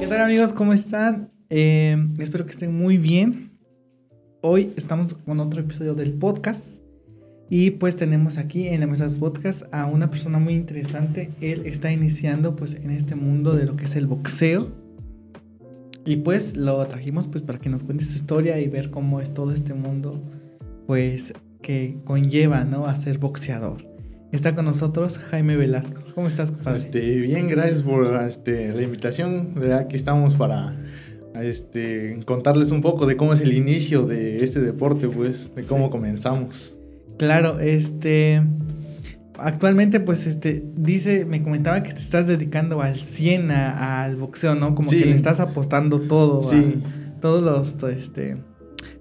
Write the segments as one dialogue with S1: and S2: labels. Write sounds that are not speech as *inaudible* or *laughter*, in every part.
S1: ¿Qué tal amigos? ¿Cómo están? Eh, espero que estén muy bien. Hoy estamos con otro episodio del podcast. Y pues tenemos aquí en la mesa de podcast a una persona muy interesante. Él está iniciando pues en este mundo de lo que es el boxeo. Y pues lo trajimos pues para que nos cuente su historia y ver cómo es todo este mundo pues que conlleva, ¿no? A ser boxeador. Está con nosotros Jaime Velasco. ¿Cómo estás, compadre?
S2: Este, bien, gracias por este, la invitación. Aquí estamos para este, contarles un poco de cómo es el inicio de este deporte, pues, de cómo comenzamos.
S1: Claro, este. Actualmente, pues, este, dice, me comentaba que te estás dedicando al 100 al boxeo, ¿no? Como que le estás apostando todo. Sí. todos los, este,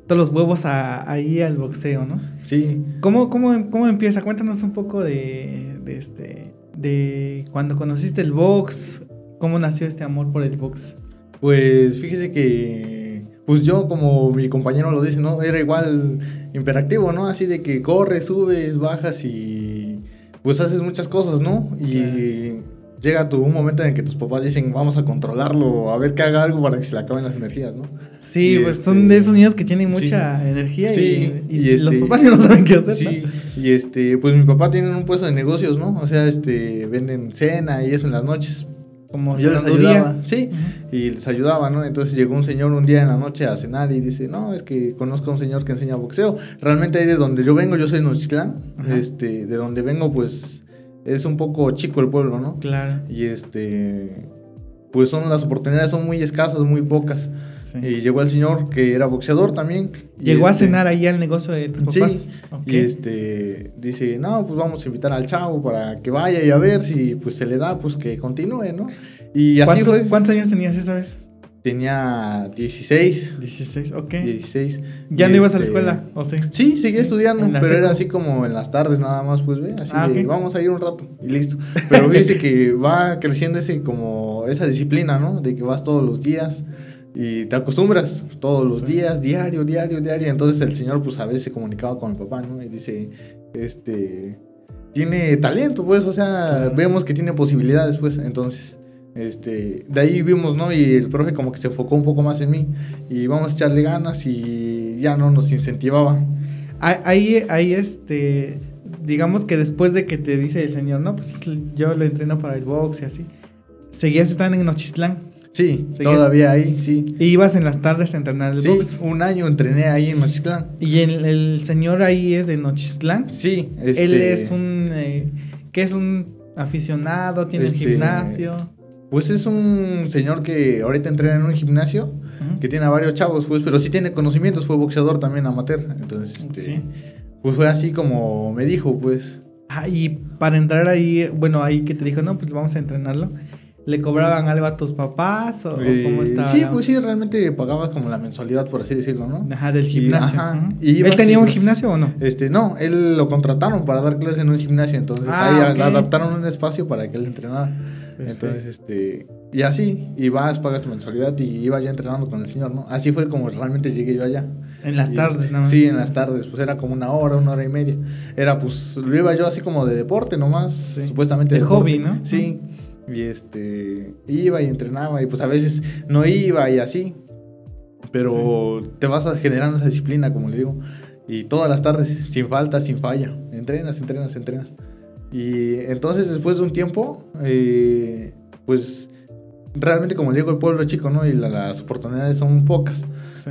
S1: todos los huevos ahí al boxeo, ¿no?
S2: Sí.
S1: ¿Cómo, cómo, cómo empieza? Cuéntanos un poco de, de, este, de cuando conociste el box, cómo nació este amor por el box.
S2: Pues fíjese que, pues yo como mi compañero lo dice, ¿no? Era igual imperactivo, ¿no? Así de que corres, subes, bajas y pues haces muchas cosas, ¿no? Y llega tu, un momento en que tus papás dicen, vamos a controlarlo, a ver que haga algo para que se le acaben las energías, ¿no?
S1: Sí, pues son de esos niños que tienen mucha energía y, los este, papás ya no saben qué hacer.
S2: Sí, y este, pues mi papá tiene un puesto de negocios, ¿no? O sea, este, venden cena y eso en las noches.
S1: Como yo les ayudaba,
S2: sí, y les ayudaba, ¿no? Entonces llegó un señor un día en la noche a cenar y dice, no, es que conozco a un señor que enseña boxeo. Realmente ahí de donde yo vengo, yo soy de este, de donde vengo, pues es un poco chico el pueblo, ¿no?
S1: Claro.
S2: Y este, pues son las oportunidades son muy escasas, muy pocas. Y llegó el señor que era boxeador también.
S1: Llegó a
S2: este,
S1: cenar ahí al negocio de tus papás.
S2: Sí. Y este dice, no, pues vamos a invitar al chavo para que vaya y a ver si pues se le da, pues que continúe, ¿no?
S1: Y así fue. ¿Cuántos años tenías esa vez?
S2: Tenía 16.
S1: 16, ok.
S2: 16.
S1: ¿Ya no ibas a la este, escuela? ¿O sí?
S2: Sí, seguía estudiando, pero era así como en las tardes nada más, pues ve, así ah, de, vamos a ir un rato y listo. *laughs* Pero dice que va creciendo ese como esa disciplina, ¿no? De que vas todos los días y te acostumbras todos los días, diario, diario, diario. Entonces el señor pues a veces se comunicaba con el papá, ¿no? Y dice, este, tiene talento, pues, o sea, vemos que tiene posibilidades, pues, entonces este, de ahí vimos, ¿no? Y el profe como que se enfocó un poco más en mí y vamos a echarle ganas y ya no nos incentivaba.
S1: Ahí, ahí, este, digamos que después de que te dice el señor, no, pues yo lo entreno para el box y así, ¿seguías estando en Nochistlán?
S2: Sí, todavía ahí, sí.
S1: ¿Y ibas en las tardes a entrenar el
S2: sí, un año entrené ahí en Nochistlán.
S1: ¿Y el, señor ahí es de Nochistlán?
S2: Sí.
S1: Este... Él es un, eh, ¿qué es un aficionado? ¿Tiene un este, gimnasio?
S2: Pues es un señor que ahorita entrena en un gimnasio, que tiene a varios chavos, pues, pero sí tiene conocimientos, fue boxeador también amateur. Entonces, este, pues fue así como me dijo, pues.
S1: Ah, y para entrar ahí, bueno, ahí que te dijo, no, pues vamos a entrenarlo. ¿Le cobraban algo a tus papás o, cómo eh, estaba?
S2: Sí, pues sí, realmente pagabas como la mensualidad, por así decirlo, ¿no?
S1: Ajá, del gimnasio. ¿Él tenía un pues, gimnasio o no?
S2: Este, no, él lo contrataron para dar clases en un gimnasio, entonces ah, ahí adaptaron un espacio para que él entrenara. Entonces, este, y así, y vas, pagas tu mensualidad y iba ya entrenando con el señor, ¿no? Así fue como realmente llegué yo allá.
S1: En las tardes, nada más.
S2: Sí, en las tardes, pues era como una hora, una hora y media. Era pues, lo iba yo así como de deporte nomás, supuestamente.
S1: De, hobby, ¿no?
S2: Sí, y este, iba y entrenaba y pues a veces no iba y así. Pero te vas generando esa disciplina, como le digo. Y todas las tardes, sin falta, sin falla. Entrenas, entrenas, entrenas. Y entonces después de un tiempo, eh, pues realmente como digo, el pueblo es chico, ¿no? Y las oportunidades son pocas.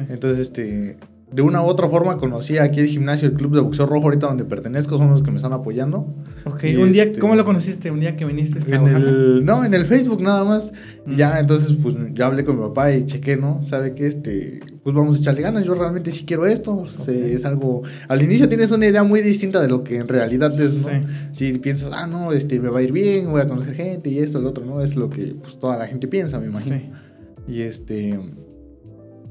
S2: Entonces, este, de una u otra forma conocí aquí el gimnasio, el club de boxeo rojo ahorita donde pertenezco, son los que me están apoyando.
S1: Ok, un día, este, ¿cómo lo conociste? Un día que viniste
S2: a en el, No, en el Facebook nada más. Mm. Ya, entonces, pues ya hablé con mi papá y chequé, ¿no? Sabe que este, pues vamos a echarle ganas, yo realmente sí quiero esto. es algo, al inicio tienes una idea muy distinta de lo que en realidad es, ¿no? Si piensas, ah, no, este, me va a ir bien, voy a conocer gente y esto, el otro, ¿no? Es lo que pues toda la gente piensa, me imagino. Sí. Y este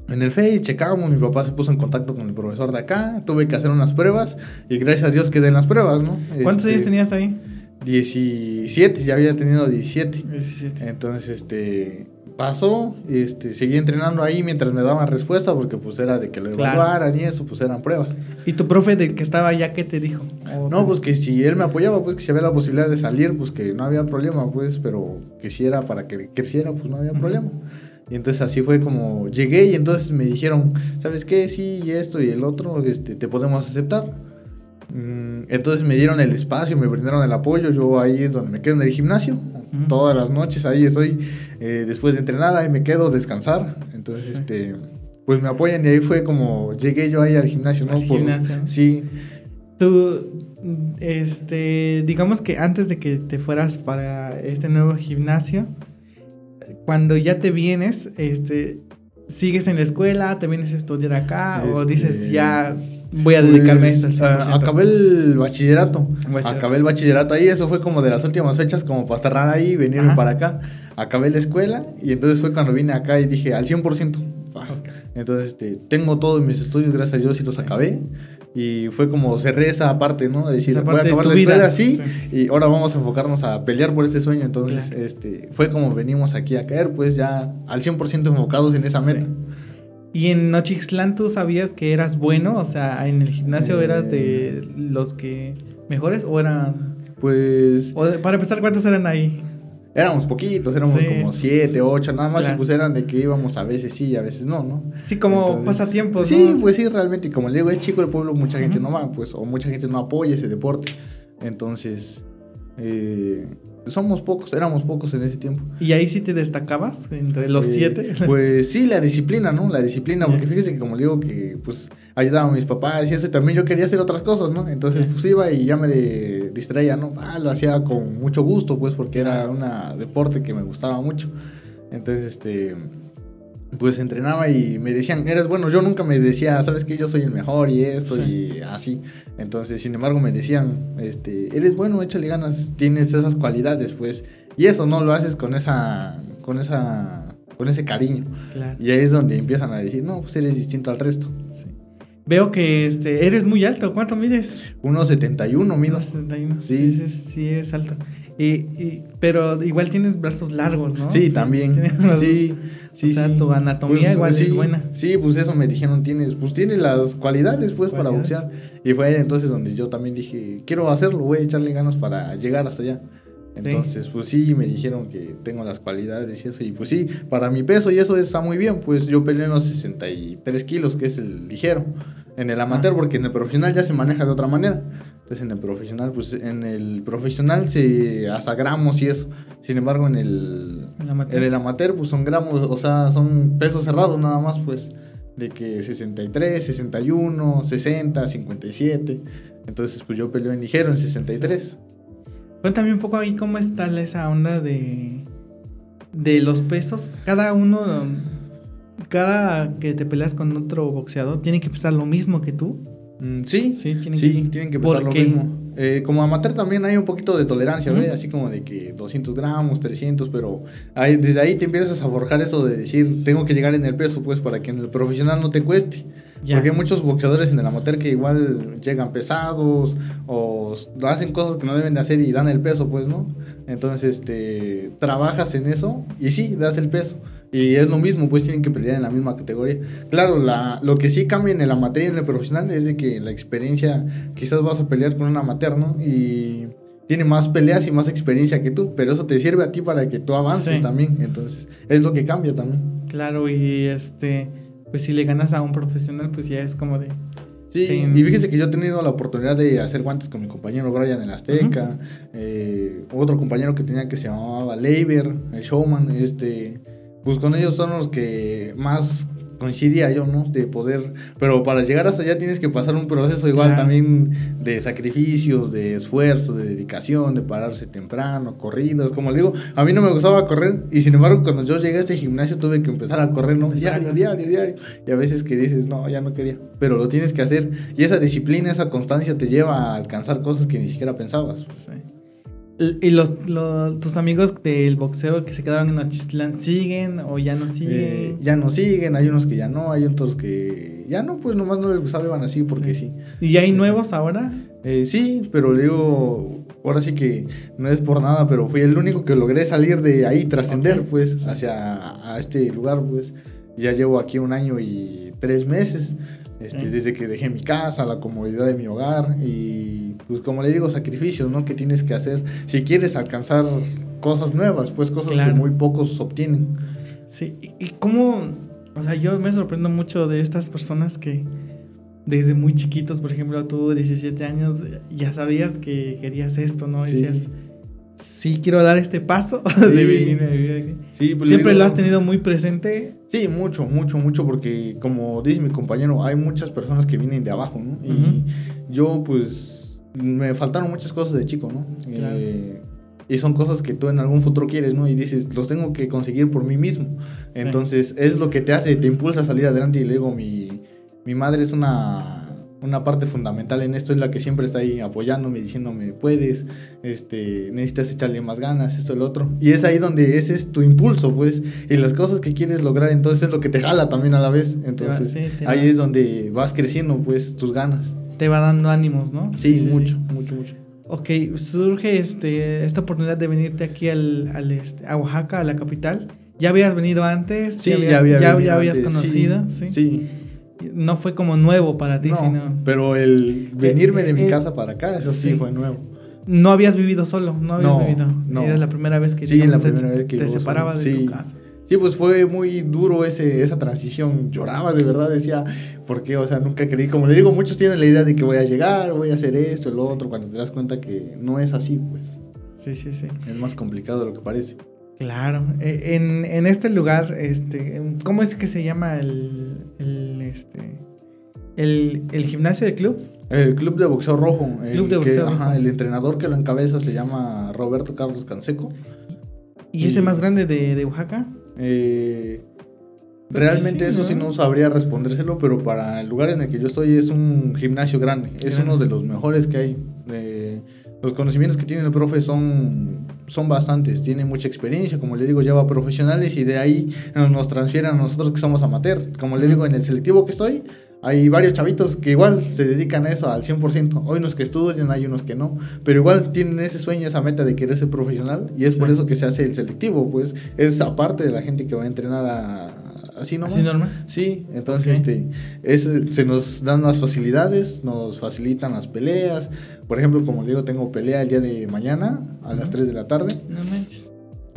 S2: en el FEI checábamos, mi papá se puso en contacto con el profesor de acá, tuve que hacer unas pruebas y gracias a Dios quedé en las pruebas, ¿no?
S1: ¿Cuántos años este, tenías ahí?
S2: 17, ya había tenido 17. 17. Entonces, este, pasó, este, seguí entrenando ahí mientras me daban respuesta porque pues era de que lo evaluaran y eso, pues eran pruebas.
S1: ¿Y tu profe de que estaba allá qué te dijo?
S2: No, pues que si él me apoyaba, pues que si había la posibilidad de salir, pues que no había problema, pues, pero que si era para que creciera, pues no había problema. Y entonces así fue como llegué y entonces me dijeron, ¿sabes qué? Sí, y esto y el otro, este, te podemos aceptar. Mm, entonces me dieron el espacio, me brindaron el apoyo, yo ahí es donde me quedo en el gimnasio, todas las noches ahí estoy, eh, después de entrenar ahí me quedo, descansar, entonces este, pues me apoyan y ahí fue como llegué yo ahí al gimnasio, ¿no? Al
S1: gimnasio.
S2: Sí.
S1: Tú, este, digamos que antes de que te fueras para este nuevo gimnasio, cuando ya te vienes, este, sigues en la escuela, te vienes a estudiar acá o este, dices ya voy a dedicarme a esto
S2: al pues, acabé el bachillerato, Acabé el bachillerato ahí, eso fue como de las últimas fechas como para cerrar ahí y venirme para acá. Acabé la escuela y entonces fue cuando vine acá y dije al 100%. Entonces este, tengo todos mis estudios, gracias a Dios, y los acabé. Y fue como cerré esa parte, ¿no? De decir, voy a acabar la escuela así y ahora vamos a enfocarnos a pelear por este sueño. Entonces, este, fue como venimos aquí a caer, pues ya al 100% enfocados en esa meta.
S1: ¿Y en Nochixtlán tú sabías que eras bueno? O sea, ¿en el gimnasio eras de los que mejores o eran...?
S2: Pues...
S1: para empezar, ¿cuántos eran ahí?
S2: Éramos poquitos, éramos como siete, ocho, nada más, y pues eran de que íbamos a veces sí y a veces no, ¿no?
S1: Sí, como pasatiempos,
S2: Sí, pues sí, realmente, y como le digo, es chico el pueblo, mucha gente no va, pues, o mucha gente no apoya ese deporte. Entonces, eh, somos pocos, éramos pocos en ese tiempo.
S1: ¿Y ahí sí te destacabas entre los eh, siete?
S2: Pues sí, la disciplina, ¿no? La disciplina, porque fíjese que como digo que pues ayudaba a mis papás y eso, y también yo quería hacer otras cosas, ¿no? Entonces pues iba y ya me distraía, ¿no? Ah, lo hacía con mucho gusto, pues, porque era un deporte que me gustaba mucho. Entonces, este pues entrenaba y me decían, eres bueno, yo nunca me decía, sabes que yo soy el mejor y esto y así. Entonces, sin embargo, me decían, este, eres bueno, échale ganas, tienes esas cualidades, pues. Y eso no lo haces con esa, con esa, con ese cariño. Y ahí es donde empiezan a decir, no, pues eres distinto al resto.
S1: Sí. Veo que este, eres muy alto. ¿Cuánto mides?
S2: 1,71 mido.
S1: 1,71. Sí. sí, sí, es alto. Y, pero igual tienes brazos largos, ¿no?
S2: Sí, también. sí,
S1: sí. O sea, tu anatomía pues, igual es buena.
S2: Sí, pues eso me dijeron, tienes, pues tienes las cualidades, pues, para boxear. Y fue ahí entonces donde yo también dije, quiero hacerlo, voy a echarle ganas para llegar hasta allá. Entonces, pues sí, me dijeron que tengo las cualidades y eso. Y pues sí, para mi peso y eso está muy bien. Pues yo peleé en los 63 kilos, que es el ligero. En el amateur, porque en el profesional ya se maneja de otra manera. Entonces en el profesional, pues en el profesional se hasta gramos y eso. Sin embargo, en el, amateur. En el amateur, pues son gramos, o sea, son pesos cerrados nada más, pues. De que 63, 61, 60, 57. Entonces, pues yo peleo en ligero en 63.
S1: Cuéntame un poco ahí cómo está esa onda de, de los pesos. Cada uno, cada que te peleas con otro boxeador, tiene que pesar lo mismo que tú.
S2: Mm, sí, sí, tienen, que, tienen que pesar lo mismo. Eh, como amateur también hay un poquito de tolerancia, ¿ves? Así como de que 200 gramos, 300, pero desde ahí te empiezas a forjar eso de decir, tengo que llegar en el peso, pues, para que en el profesional no te cueste. Porque hay muchos boxeadores en el amateur que igual llegan pesados o hacen cosas que no deben de hacer y dan el peso, pues, ¿no? Entonces, este, trabajas en eso y sí, das el peso. Y es lo mismo, pues tienen que pelear en la misma categoría. Claro, la, lo que sí cambia en el amateur y en el profesional es de que la experiencia, quizás vas a pelear con un amateur, ¿no? Y tiene más peleas y más experiencia que tú, pero eso te sirve a ti para que tú avances también. Entonces, es lo que cambia también.
S1: Claro, y este, pues si le ganas a un profesional, pues ya es como de...
S2: Sí, y fíjense que yo he tenido la oportunidad de hacer guantes con mi compañero Brian en Azteca, eh, otro compañero que tenía que se llamaba Leiber, el showman, este pues con ellos son los que más coincidía yo, ¿no? De poder, pero para llegar hasta allá tienes que pasar un proceso igual también de sacrificios, de esfuerzo, de dedicación, de pararse temprano, corridos, como le digo, a mí no me gustaba correr y sin embargo cuando yo llegué a este gimnasio tuve que empezar a correr, ¿no? Diario, diario, diario. Y a veces que dices, no, ya no quería, pero lo tienes que hacer y esa disciplina, esa constancia te lleva a alcanzar cosas que ni siquiera pensabas. Sí.
S1: ¿Y los, tus amigos del boxeo que se quedaron en Nochistlán siguen o ya no eh, siguen?
S2: ya no siguen, hay unos que ya no, hay otros que ya no, pues nomás no les gustaba, iban así porque sí.
S1: ¿Y hay nuevos ahora?
S2: Eh, sí, pero le digo, ahora sí que no es por nada, pero fui el único que logré salir de ahí, trascender pues hacia a este lugar, pues ya llevo aquí un año y tres meses. Este, desde que dejé mi casa, la comodidad de mi hogar y pues como le digo, sacrificios, ¿no? Que tienes que hacer si quieres alcanzar cosas nuevas, pues cosas que muy pocos obtienen.
S1: Sí, y, cómo, o sea, yo me sorprendo mucho de estas personas que desde muy chiquitos, por ejemplo, tú 17 años, ya sabías que querías esto, ¿no? Decías, sí, quiero dar este paso *laughs* de venir a vivir aquí. Pues Siempre lo has tenido muy presente.
S2: Sí, mucho, mucho, mucho, porque como dice mi compañero, hay muchas personas que vienen de abajo, ¿no? Y yo, pues, me faltaron muchas cosas de chico, ¿no? Eh, y son cosas que tú en algún futuro quieres, ¿no? Y dices, los tengo que conseguir por mí mismo. Entonces, es lo que te hace, te impulsa a salir adelante. Y luego mi, mi madre es una una parte fundamental en esto es la que siempre está ahí apoyándome, diciéndome, puedes, este, necesitas echarle más ganas, esto, el otro. Y es ahí donde ese es tu impulso, pues, y las cosas que quieres lograr, entonces es lo que te jala también a la vez. Entonces, ahí es donde vas creciendo, pues, tus ganas.
S1: Te va dando ánimos, ¿no?
S2: Sí, mucho, mucho, mucho.
S1: Ok, surge este, esta oportunidad de venirte aquí al, al este, a Oaxaca, a la capital. ¿Ya habías venido antes?
S2: Sí, ya, había
S1: ya, ya habías conocido, ¿sí?
S2: sí
S1: no fue como nuevo para ti, sino...
S2: Pero el venirme de mi eh, casa para acá, eso sí. fue nuevo.
S1: No habías vivido solo, no habías vivido. No. Era la primera vez que,
S2: sí, la primera vez que
S1: te separabas de tu casa.
S2: Sí, pues fue muy duro ese, esa transición. Lloraba de verdad, decía, ¿por qué? O sea, nunca creí. Como le digo, muchos tienen la idea de que voy a llegar, voy a hacer esto, el otro, cuando te das cuenta que no es así, pues.
S1: Sí, sí, sí.
S2: Es más complicado de lo que parece.
S1: Claro. E, en, en este lugar, este, ¿cómo es que se llama el, el este, el, el gimnasio del club.
S2: El club de boxeo rojo. El, club de boxeo rojo. el entrenador que lo encabeza se llama Roberto Carlos Canseco.
S1: ¿Y, ese más grande de, de Oaxaca?
S2: Eh, realmente eso sí no sabría respondérselo, pero para el lugar en el que yo estoy es un gimnasio grande. Es uno de los mejores que hay. Eh, los conocimientos que tiene el profe son, son bastantes. Tiene mucha experiencia, como le digo, lleva profesionales y de ahí nos transfieren a nosotros que somos amateur. Como le digo, en el selectivo que estoy, hay varios chavitos que igual se dedican a eso al 100%. Hay unos que estudian, hay unos que no. Pero igual tienen ese sueño, esa meta de querer ser profesional. Y es por eso que se hace el selectivo, pues. Es aparte de la gente que va a entrenar a, así nomás.
S1: ¿Así normal?
S2: Sí, entonces este, se nos dan las facilidades, nos facilitan las peleas. Por ejemplo, como le digo, tengo pelea el día de mañana a las 3 de la tarde.
S1: No manches.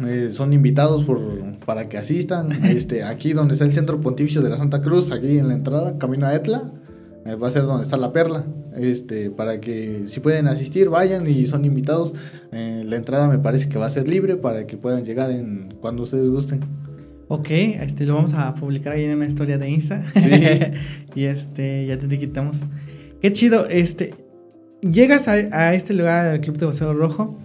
S2: Eh, son invitados por, para que asistan. *laughs* Este, aquí donde está el Centro Pontificio de la Santa Cruz, aquí en la entrada, camino a Etla, eh, va a ser donde está la perla. Este, para que si pueden asistir, vayan y son invitados. Eh, la entrada me parece que va a ser libre para que puedan llegar en cuando ustedes gusten.
S1: Ok, este lo vamos a publicar ahí en una historia de Insta. *laughs* y este, ya te quitamos. Qué chido, este. Llegas a, a este lugar, al Club de Boxeo Rojo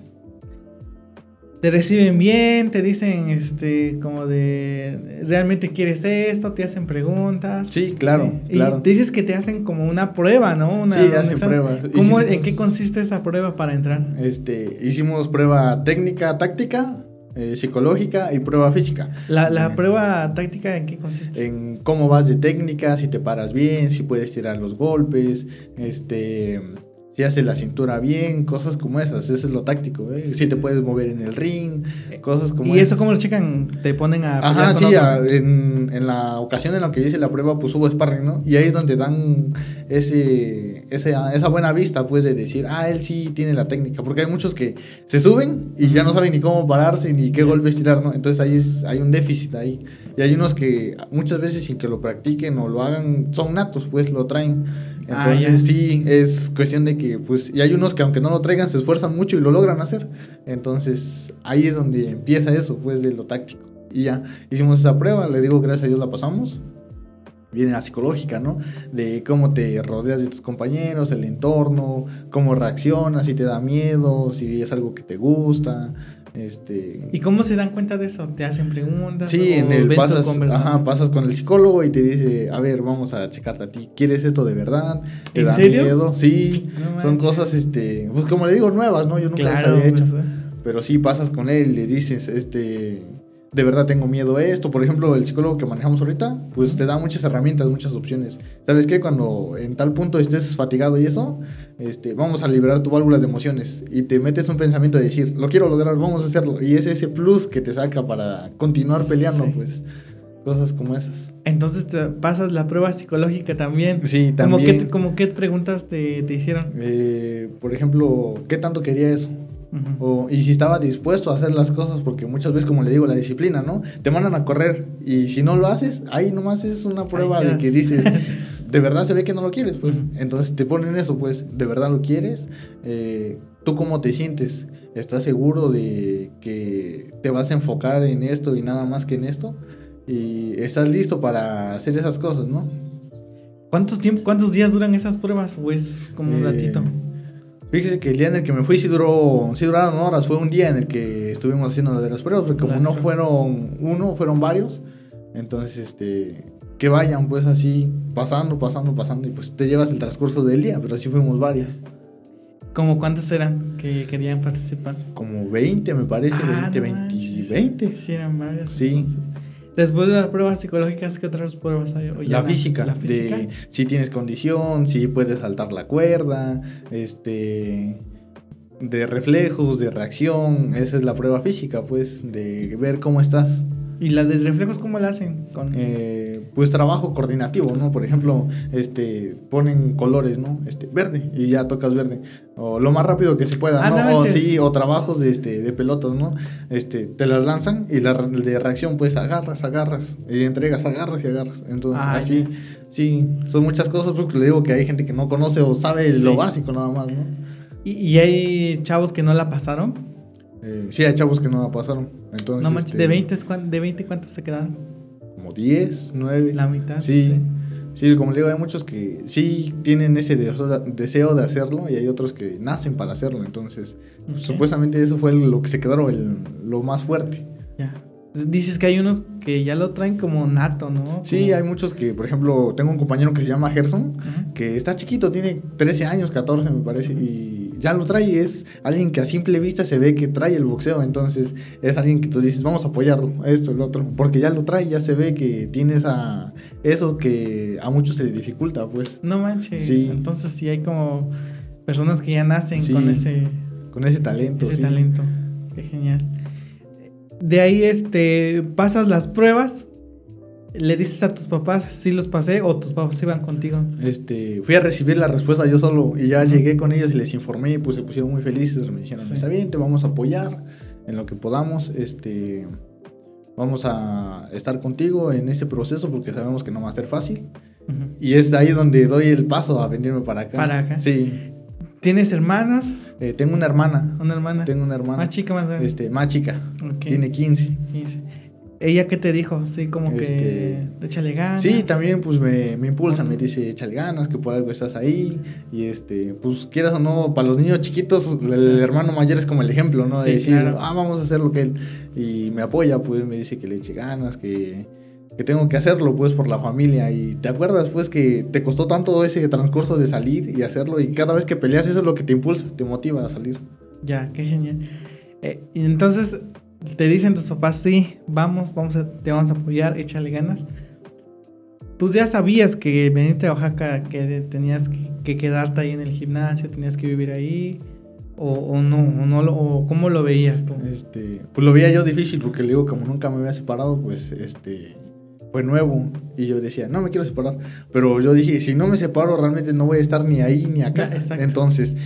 S1: te reciben bien, te dicen, este, como de, ¿realmente quieres esto? Te hacen preguntas.
S2: Sí, claro,
S1: Y te dices que te hacen como una prueba, ¿no? Una,
S2: sí, hacen prueba.
S1: ¿Cómo, ¿En qué consiste esa prueba para entrar?
S2: Este, hicimos prueba técnica, táctica, eh, psicológica y prueba física.
S1: La, la prueba táctica en qué consiste?
S2: En cómo vas de técnica, si te paras bien, si puedes tirar los golpes, este si hace la cintura bien, cosas como esas, eso es lo táctico, ¿eh? si te puedes mover en el ring, cosas como
S1: ¿Y eso cómo lo checan? ¿Te ponen a
S2: Ajá, sí, en, en, la ocasión en la que hice la prueba, pues hubo sparring, ¿no? Y ahí es donde dan ese, ese, esa buena vista, pues, de decir, ah, él sí tiene la técnica, porque hay muchos que se suben y ya no saben ni cómo pararse, ni qué golpes tirar, ¿no? Entonces ahí es, hay un déficit ahí. Y hay unos que muchas veces sin que lo practiquen o lo hagan, son natos, pues, lo traen. Ah, Entonces sí, es cuestión de que, pues, y hay unos que aunque no lo traigan, se esfuerzan mucho y lo logran hacer. Entonces ahí es donde empieza eso, pues, de lo táctico. Y ya, hicimos esa prueba, le digo, gracias a Dios la pasamos. Viene la psicológica, ¿no? De cómo te rodeas de tus compañeros, el entorno, cómo reaccionas, si te da miedo, si es algo que te gusta, este...
S1: ¿Y cómo se dan cuenta de eso? ¿Te hacen preguntas?
S2: Sí, en el pasas, ajá, pasas con el psicólogo y te dice, a ver, vamos a checarte a ti. ¿Quieres esto de verdad? ¿Te
S1: ¿En da serio?
S2: miedo? Sí, son cosas, este, pues como le digo, nuevas, ¿no? Yo nunca las había hecho. Pues, pero sí pasas con él y le dices, este, de verdad tengo miedo a esto. Por ejemplo, el psicólogo que manejamos ahorita, pues te da muchas herramientas, muchas opciones. ¿Sabes qué? Cuando en tal punto estés fatigado y eso, este, vamos a liberar tu válvula de emociones y te metes un pensamiento de decir, lo quiero lograr, vamos a hacerlo. Y es ese plus que te saca para continuar peleando, pues. Cosas como esas.
S1: Entonces te pasas la prueba psicológica también.
S2: Sí,
S1: también. ¿Cómo qué, como qué preguntas te, te hicieron?
S2: Eh, por ejemplo, ¿qué tanto quería eso? O, y si estaba dispuesto a hacer las cosas, porque muchas veces, como le digo, la disciplina, ¿no? Te mandan a correr y si no lo haces, ahí nomás es una prueba de que dices, *laughs* de verdad se ve que no lo quieres, pues. Entonces te ponen eso, pues, de verdad lo quieres. Eh, ¿Tú cómo te sientes? ¿Estás seguro de que te vas a enfocar en esto y nada más que en esto? Y estás listo para hacer esas cosas, ¿no?
S1: ¿Cuántos, tiempo, cuántos días duran esas pruebas? ¿O es como un eh, ratito?
S2: Fíjese que el día en el que me fui sí duró, sí duraron horas, fue un día en el que estuvimos haciendo lo de las pruebas, porque como no fueron uno, fueron varios, entonces este que vayan pues así pasando, pasando, pasando y pues te llevas el transcurso del día, pero así fuimos varias.
S1: ¿Cómo cuántas eran que querían participar?
S2: Como 20 me parece, 20, 20, 20.
S1: Sí, eran varias.
S2: Sí.
S1: Después de las pruebas psicológicas, ¿qué otras pruebas hay?
S2: la, física, la física. De si tienes condición, si puedes saltar la cuerda, este de reflejos, de reacción, esa es la prueba física, pues, de ver cómo estás.
S1: ¿Y la de reflejos cómo la hacen?
S2: Con... Eh, pues trabajo coordinativo, ¿no? Por ejemplo, este, ponen colores, ¿no? Este, verde, y ya tocas verde. O lo más rápido que se pueda, ah, ¿no? o sí, o trabajos de, este, de pelotas, ¿no? Este, te las lanzan y la de reacción, pues agarras, agarras, y entregas, agarras y agarras. Entonces, ah, así, sí, son muchas cosas, porque le digo que hay gente que no conoce o sabe lo básico nada más, ¿no?
S1: ¿Y, ¿Y hay chavos que no la pasaron?
S2: Eh, sí, hay chavos que no la pasaron. Entonces,
S1: no manches, ¿de 20, este, ¿de 20 cuántos se quedaron?
S2: Como 10, 9.
S1: La mitad.
S2: Sí. sí. como le digo, hay muchos que sí tienen ese deseo de hacerlo y hay otros que nacen para hacerlo. Entonces, supuestamente eso fue lo que se quedaron el, lo más fuerte.
S1: Ya. Dices que hay unos que ya lo traen como nato, ¿no?
S2: Sí, hay muchos que, por ejemplo, tengo un compañero que se llama Gerson, que está chiquito, tiene 13 años, 14 me parece, y ya lo trae. Es alguien que a simple vista se ve que trae el boxeo, entonces es alguien que tú dices, vamos a apoyarlo, esto, el otro, porque ya lo trae, ya se ve que tiene esa, eso que a muchos se le dificulta, pues.
S1: No manches. Sí. Entonces sí hay como personas que ya nacen con ese...
S2: Con ese talento.
S1: Ese talento. Qué genial. De ahí este, pasas las pruebas, le dices a tus papás si los pasé o tus papás iban contigo.
S2: Este, fui a recibir la respuesta yo solo y ya llegué con ellos y les informé y pues se pusieron muy felices. Me dijeron, está bien, te vamos a apoyar en lo que podamos. Este, vamos a estar contigo en este proceso porque sabemos que no va a ser fácil. Y es ahí donde doy el paso a venirme para acá.
S1: Para acá.
S2: Sí.
S1: ¿Tienes hermanas?
S2: Eh, tengo una hermana.
S1: ¿Una hermana?
S2: Tengo una hermana.
S1: ¿Más chica más grande?
S2: Este, más chica. Tiene 15.
S1: 15. ¿Ella qué te dijo? Sí, como que este, échale ganas.
S2: Sí, también pues me, me impulsa, me dice échale ganas, que por algo estás ahí. Y este, pues quieras o no, para los niños chiquitos, el hermano mayor es como el ejemplo, ¿no? De decir, ah, vamos a hacer lo que él. Y me apoya, pues me dice que le eche ganas, que que tengo que hacerlo pues por la familia y te acuerdas pues que te costó tanto ese transcurso de salir y hacerlo y cada vez que peleas eso es lo que te impulsa, te motiva a salir.
S1: Ya, qué genial. Eh, y entonces te dicen tus papás, sí, vamos, vamos a, te vamos a apoyar, échale ganas. Tú ya sabías que venirte a Oaxaca, que tenías que, quedarte ahí en el gimnasio, tenías que vivir ahí. O, no, o no o cómo lo veías tú?
S2: Este, pues lo veía yo difícil porque le digo como nunca me había separado, pues este fue nuevo y yo decía, no me quiero separar, pero yo dije, si no me separo realmente no voy a estar ni ahí ni acá. *laughs* Entonces,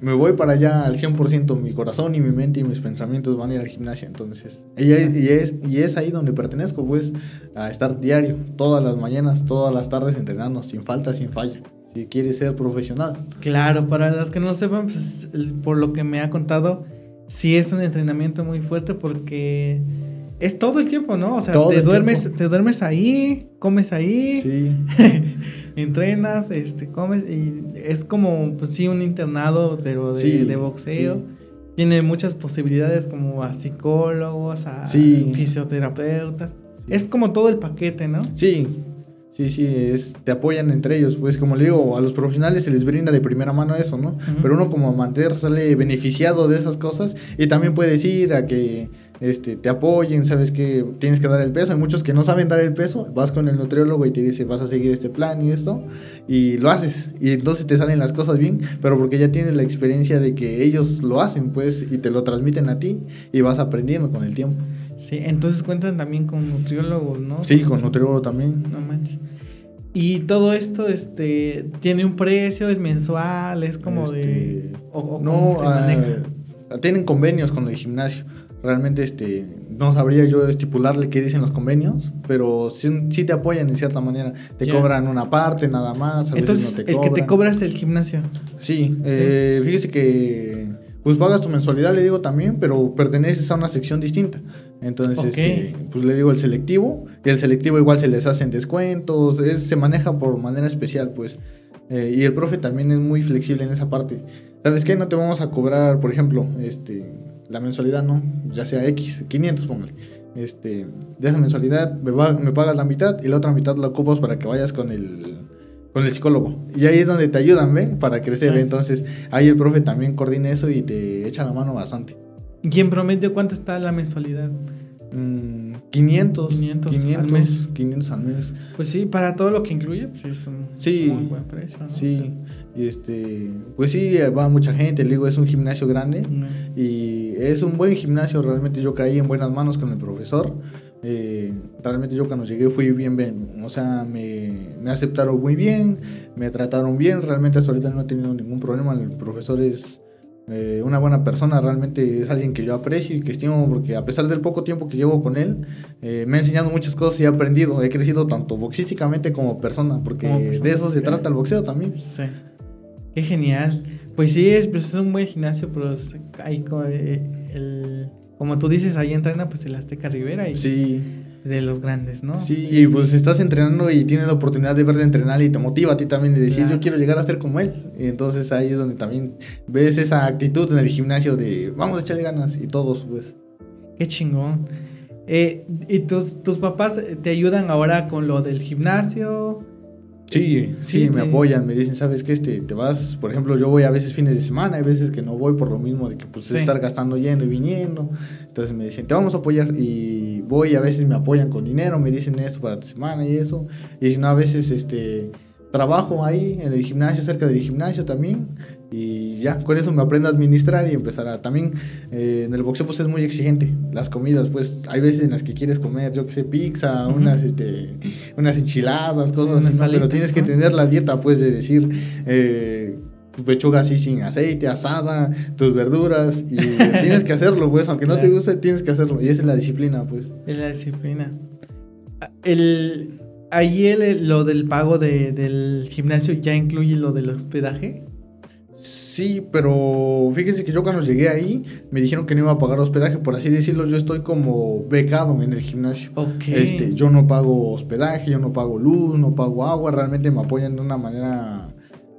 S2: me voy para allá al 100%, mi corazón y mi mente y mis pensamientos van a ir al gimnasio, entonces, y, es, y es ahí donde pertenezco, pues, a estar diario, todas las mañanas, todas las tardes entrenando, sin falta, sin falla, si quieres ser profesional.
S1: Claro, para los que no sepan, pues, por lo que me ha contado, sí es un entrenamiento muy fuerte porque es todo el tiempo, ¿no? O sea, te duermes, te duermes ahí, comes ahí, sí. *laughs* entrenas, este, comes y es como, pues sí, un internado, pero de, boxeo. Tiene muchas posibilidades como a psicólogos, a fisioterapeutas. Es como todo el paquete, ¿no?
S2: Sí, Sí, sí, es, te apoyan entre ellos. Pues como le digo, a los profesionales se les brinda de primera mano eso, ¿no? Pero uno como amateur sale beneficiado de esas cosas y también puedes ir a que este, te apoyen, sabes que tienes que dar el peso. Hay muchos que no saben dar el peso, vas con el nutriólogo y te dice vas a seguir este plan y esto, y lo haces. Y entonces te salen las cosas bien, pero porque ya tienes la experiencia de que ellos lo hacen, pues, y te lo transmiten a ti y vas aprendiendo con el tiempo.
S1: Sí, entonces cuentan también con nutriólogos, ¿no?
S2: Sí, con nutriólogo también.
S1: No manches. Y todo esto este tiene un precio, es mensual, es como de
S2: este, no, se maneja. Tienen convenios con el gimnasio. Realmente este, no sabría yo estipularle qué dicen los convenios, pero sí, te apoyan en cierta manera. Te cobran una parte nada más.
S1: A Entonces, veces no te el que te cobras el gimnasio.
S2: Sí, eh, fíjese que pues pagas tu mensualidad, le digo también, pero perteneces a una sección distinta. Entonces, este, pues le digo el selectivo, y el selectivo igual se les hacen descuentos, se maneja por manera especial, pues. Eh, y el profe también es muy flexible en esa parte. ¿Sabes qué? No te vamos a cobrar, por ejemplo, este, la mensualidad, ¿no? Ya sea X, 500, póngale. Este, de esa mensualidad me, me pagas la mitad y la otra mitad la ocupas para que vayas con el, con el psicólogo. Y ahí es donde te ayudan, ¿ve? Para crecer. Entonces, ahí el profe también coordina eso y te echa la mano bastante.
S1: ¿Y en promedio cuánto está la mensualidad?
S2: 500, 500, al mes. 500 al mes.
S1: Pues sí, para todo lo que incluye, pues es un muy buen precio.
S2: Sí, y este, pues sí, va mucha gente, le digo, es un gimnasio grande y es un buen gimnasio, realmente yo caí en buenas manos con el profesor. Eh, realmente yo cuando llegué fui bien, bien o sea, me, me, aceptaron muy bien, me trataron bien, realmente hasta ahorita no he tenido ningún problema, el profesor es eh, una buena persona, realmente es alguien que yo aprecio y que estimo porque a pesar del poco tiempo que llevo con él, eh, me ha enseñado muchas cosas y he aprendido, he crecido tanto boxísticamente como persona, porque de eso se trata el boxeo también.
S1: Sí. Qué genial. Pues sí, es, pues es un buen gimnasio, pero hay eh, el, como tú dices, ahí entrena pues el Azteca Rivera y
S2: sí
S1: de los grandes, ¿no?
S2: Sí, y pues estás entrenando y tienes la oportunidad de ver de entrenar y te motiva a ti también de decir, yo quiero llegar a ser como él. Y entonces ahí es donde también ves esa actitud en el gimnasio de vamos a echarle ganas y todos, pues.
S1: Qué chingón. Eh, ¿Y tus, tus papás te ayudan ahora con lo del gimnasio?
S2: Sí, sí, me apoyan, me dicen, ¿sabes qué? Este, te vas, por ejemplo, yo voy a veces fines de semana, hay veces que no voy por lo mismo de que pues estar gastando yendo y viniendo. Entonces me dicen, te vamos a apoyar y voy, a veces me apoyan con dinero, me dicen esto para tu semana y eso. Y si no, a veces este trabajo ahí en el gimnasio, cerca del gimnasio también. Y ya, con eso me aprendo a administrar y empezar a... También eh, en el boxeo pues es muy exigente. Las comidas, pues hay veces en las que quieres comer, yo que sé, pizza, unas, este, unas enchiladas, cosas así, pero tienes que tener la dieta, pues, de decir... Eh, tu pechuga así sin aceite, asada, tus verduras, y *laughs* tienes que hacerlo, pues, aunque no te guste, tienes que hacerlo, y esa es la disciplina, pues.
S1: Es la disciplina. El, ahí el, lo del pago de, del gimnasio ya incluye lo del hospedaje.
S2: Sí, pero fíjense que yo cuando llegué ahí me dijeron que no iba a pagar hospedaje, por así decirlo, yo estoy como becado en el gimnasio. Este, yo no pago hospedaje, yo no pago luz, no pago agua, realmente me apoyan de una manera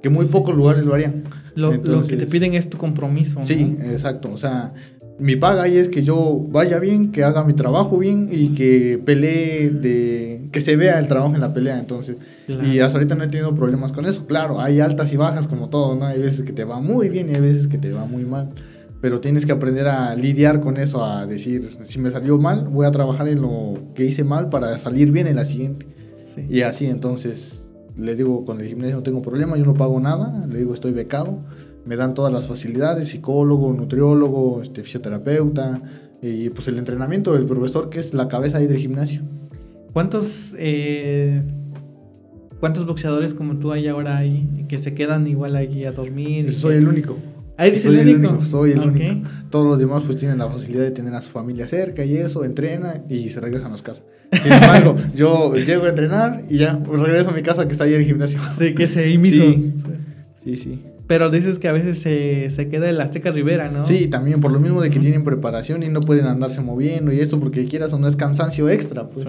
S2: que muy pocos lugares lo harían.
S1: Lo, lo, que te piden es tu compromiso.
S2: Sí, exacto. O sea, mi paga ahí es que yo vaya bien, que haga mi trabajo bien y que pelee de que se vea el trabajo en la pelea entonces. Y hasta ahorita no he tenido problemas con eso. Claro hay altas y bajas como todo no hay veces que te va muy bien y hay veces que te va muy mal. Pero tienes que aprender a lidiar con eso a decir si me salió mal voy a trabajar en lo que hice mal para salir bien en la siguiente y así entonces le digo con el gimnasio no tengo problema yo no pago nada le digo estoy becado me dan todas las facilidades, psicólogo, nutriólogo, este, fisioterapeuta y pues el entrenamiento del profesor que es la cabeza ahí del gimnasio.
S1: ¿Cuántos, eh, cuántos boxeadores como tú hay ahora ahí que se quedan igual ahí a dormir?
S2: Soy el único.
S1: Ahí soy el único.
S2: Soy el único. Todos los demás pues tienen la facilidad de tener a su familia cerca y eso, entrenan y se regresan a las casas. Sin embargo, *laughs* yo llego a entrenar y ya regreso a mi casa que está ahí en el gimnasio.
S1: Sí, que se inició.
S2: Sí, sí. sí.
S1: Pero dices que a veces se, se queda el Azteca Rivera, ¿no?
S2: Sí, también por lo mismo de que tienen preparación y no pueden andarse moviendo y eso porque quieras o no es cansancio extra, pues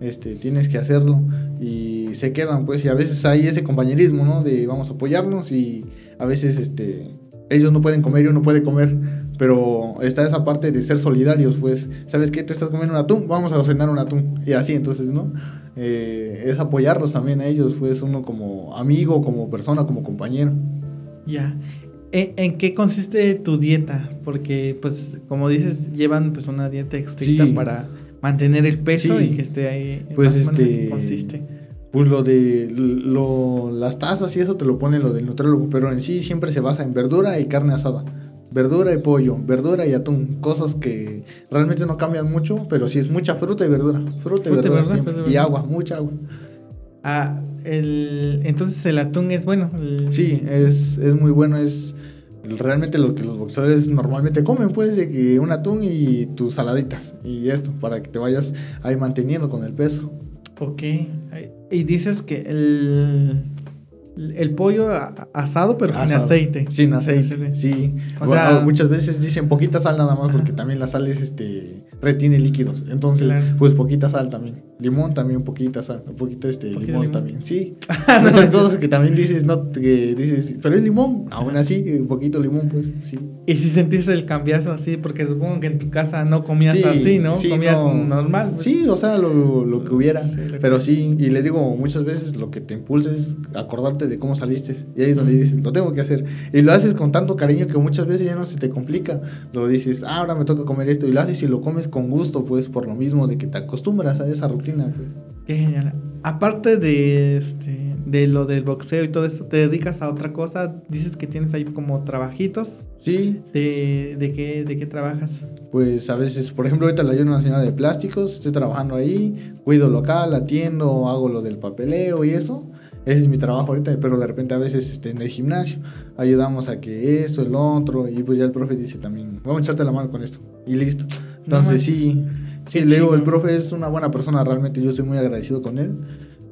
S2: este tienes que hacerlo y se quedan pues y a veces hay ese compañerismo, ¿no? De vamos a apoyarnos y a veces este ellos no pueden comer y uno puede comer, pero está esa parte de ser solidarios, pues, ¿sabes qué? Te estás comiendo un atún, vamos a cenar un atún y así, entonces, ¿no? Eh, es apoyarlos también a ellos, pues, uno como amigo, como persona, como compañero.
S1: Ya. ¿En, qué consiste tu dieta? Porque, pues, como dices, llevan pues una dieta estricta para mantener el peso y que esté ahí.
S2: Pues, este, consiste? Pues lo de lo, las tazas y eso te lo pone lo del nutriólogo, pero en sí siempre se basa en verdura y carne asada. Verdura y pollo, verdura y atún, cosas que realmente no cambian mucho, pero sí es mucha fruta y verdura. Fruta, y verdura. y agua, mucha agua.
S1: Ah, el, entonces el atún es bueno.
S2: Sí, es, es muy bueno. Es realmente lo que los boxeadores normalmente comen, pues, de que un atún y tus saladitas y esto, para que te vayas ahí manteniendo con el peso.
S1: Ok. Y dices que el el pollo asado, pero sin aceite.
S2: Sin aceite, sí. O sea, muchas veces dicen poquita sal nada más, porque también la sal es, este, retiene líquidos. Entonces, pues poquita sal también. Limón también, poquita sal. Un poquito este, limón, también. Sí. *laughs* Muchas cosas que también dices, no, que dices, pero es limón. Aún así, un poquito limón, pues, sí.
S1: Y si sentiste el cambiazo así, porque supongo que en tu casa no comías así, ¿no? comías normal.
S2: Pues. Sí, o sea, lo, lo que hubiera. pero sí, y le digo, muchas veces lo que te impulsa es acordarte de cómo saliste. Y ahí es donde dices, lo tengo que hacer. Y lo haces con tanto cariño que muchas veces ya no se te complica. Lo dices, ah, ahora me toca comer esto. Y lo haces y lo comes con gusto, pues, por lo mismo de que te acostumbras a esa rutina, pues.
S1: Qué genial. Aparte de este de lo del boxeo y todo esto, ¿te dedicas a otra cosa? Dices que tienes ahí como trabajitos.
S2: Sí.
S1: ¿De, de, qué, de qué trabajas?
S2: Pues a veces, por ejemplo, ahorita la Ayuda Nacional de Plásticos, estoy trabajando ahí, cuido local, atiendo, hago lo del papeleo y eso. Ese es mi trabajo ahorita, pero de repente a veces este, en el gimnasio ayudamos a que esto, el otro, y pues ya el profe dice también, vamos a echarte la mano con esto, y listo. Entonces sí, sí, le digo, el profe es una buena persona, realmente yo estoy muy agradecido con él.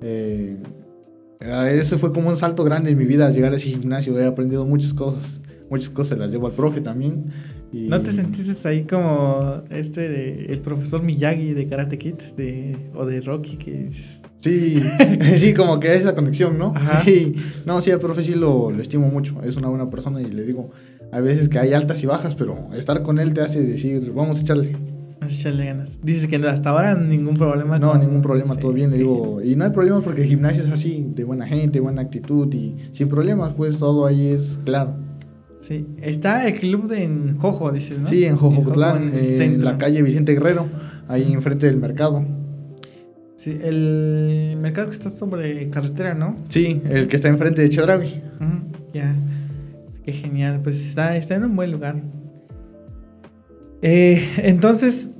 S2: Eh, ese fue como un salto grande en mi vida, llegar a ese gimnasio, he aprendido muchas cosas, muchas cosas las llevo al profe también.
S1: ¿No te sentiste ahí como este de el profesor Miyagi de Karate Kid de, o de Rocky que
S2: Sí, *laughs* sí, como que esa conexión, ¿no? *laughs* Sí. No, sí, el profe sí lo, estimo mucho. Es una buena persona y le digo, hay veces que hay altas y bajas, pero estar con él te hace decir, vamos a echarle.
S1: Echarle ganas. Dices que hasta ahora ningún problema.
S2: No, ningún problema, todo bien. Le digo, y no hay problemas porque el gimnasio es así, de buena gente, buena actitud y sin problemas, pues todo ahí es claro.
S1: Sí, está el club de en Jojo, dices, ¿no?
S2: Sí, en Jojo, en, en la calle Vicente Guerrero, ahí enfrente del mercado.
S1: Sí, el mercado que está sobre carretera, ¿no?
S2: Sí, el que está enfrente de Chedraui.
S1: ya. Qué genial. Pues está, está en un buen lugar. Eh, entonces,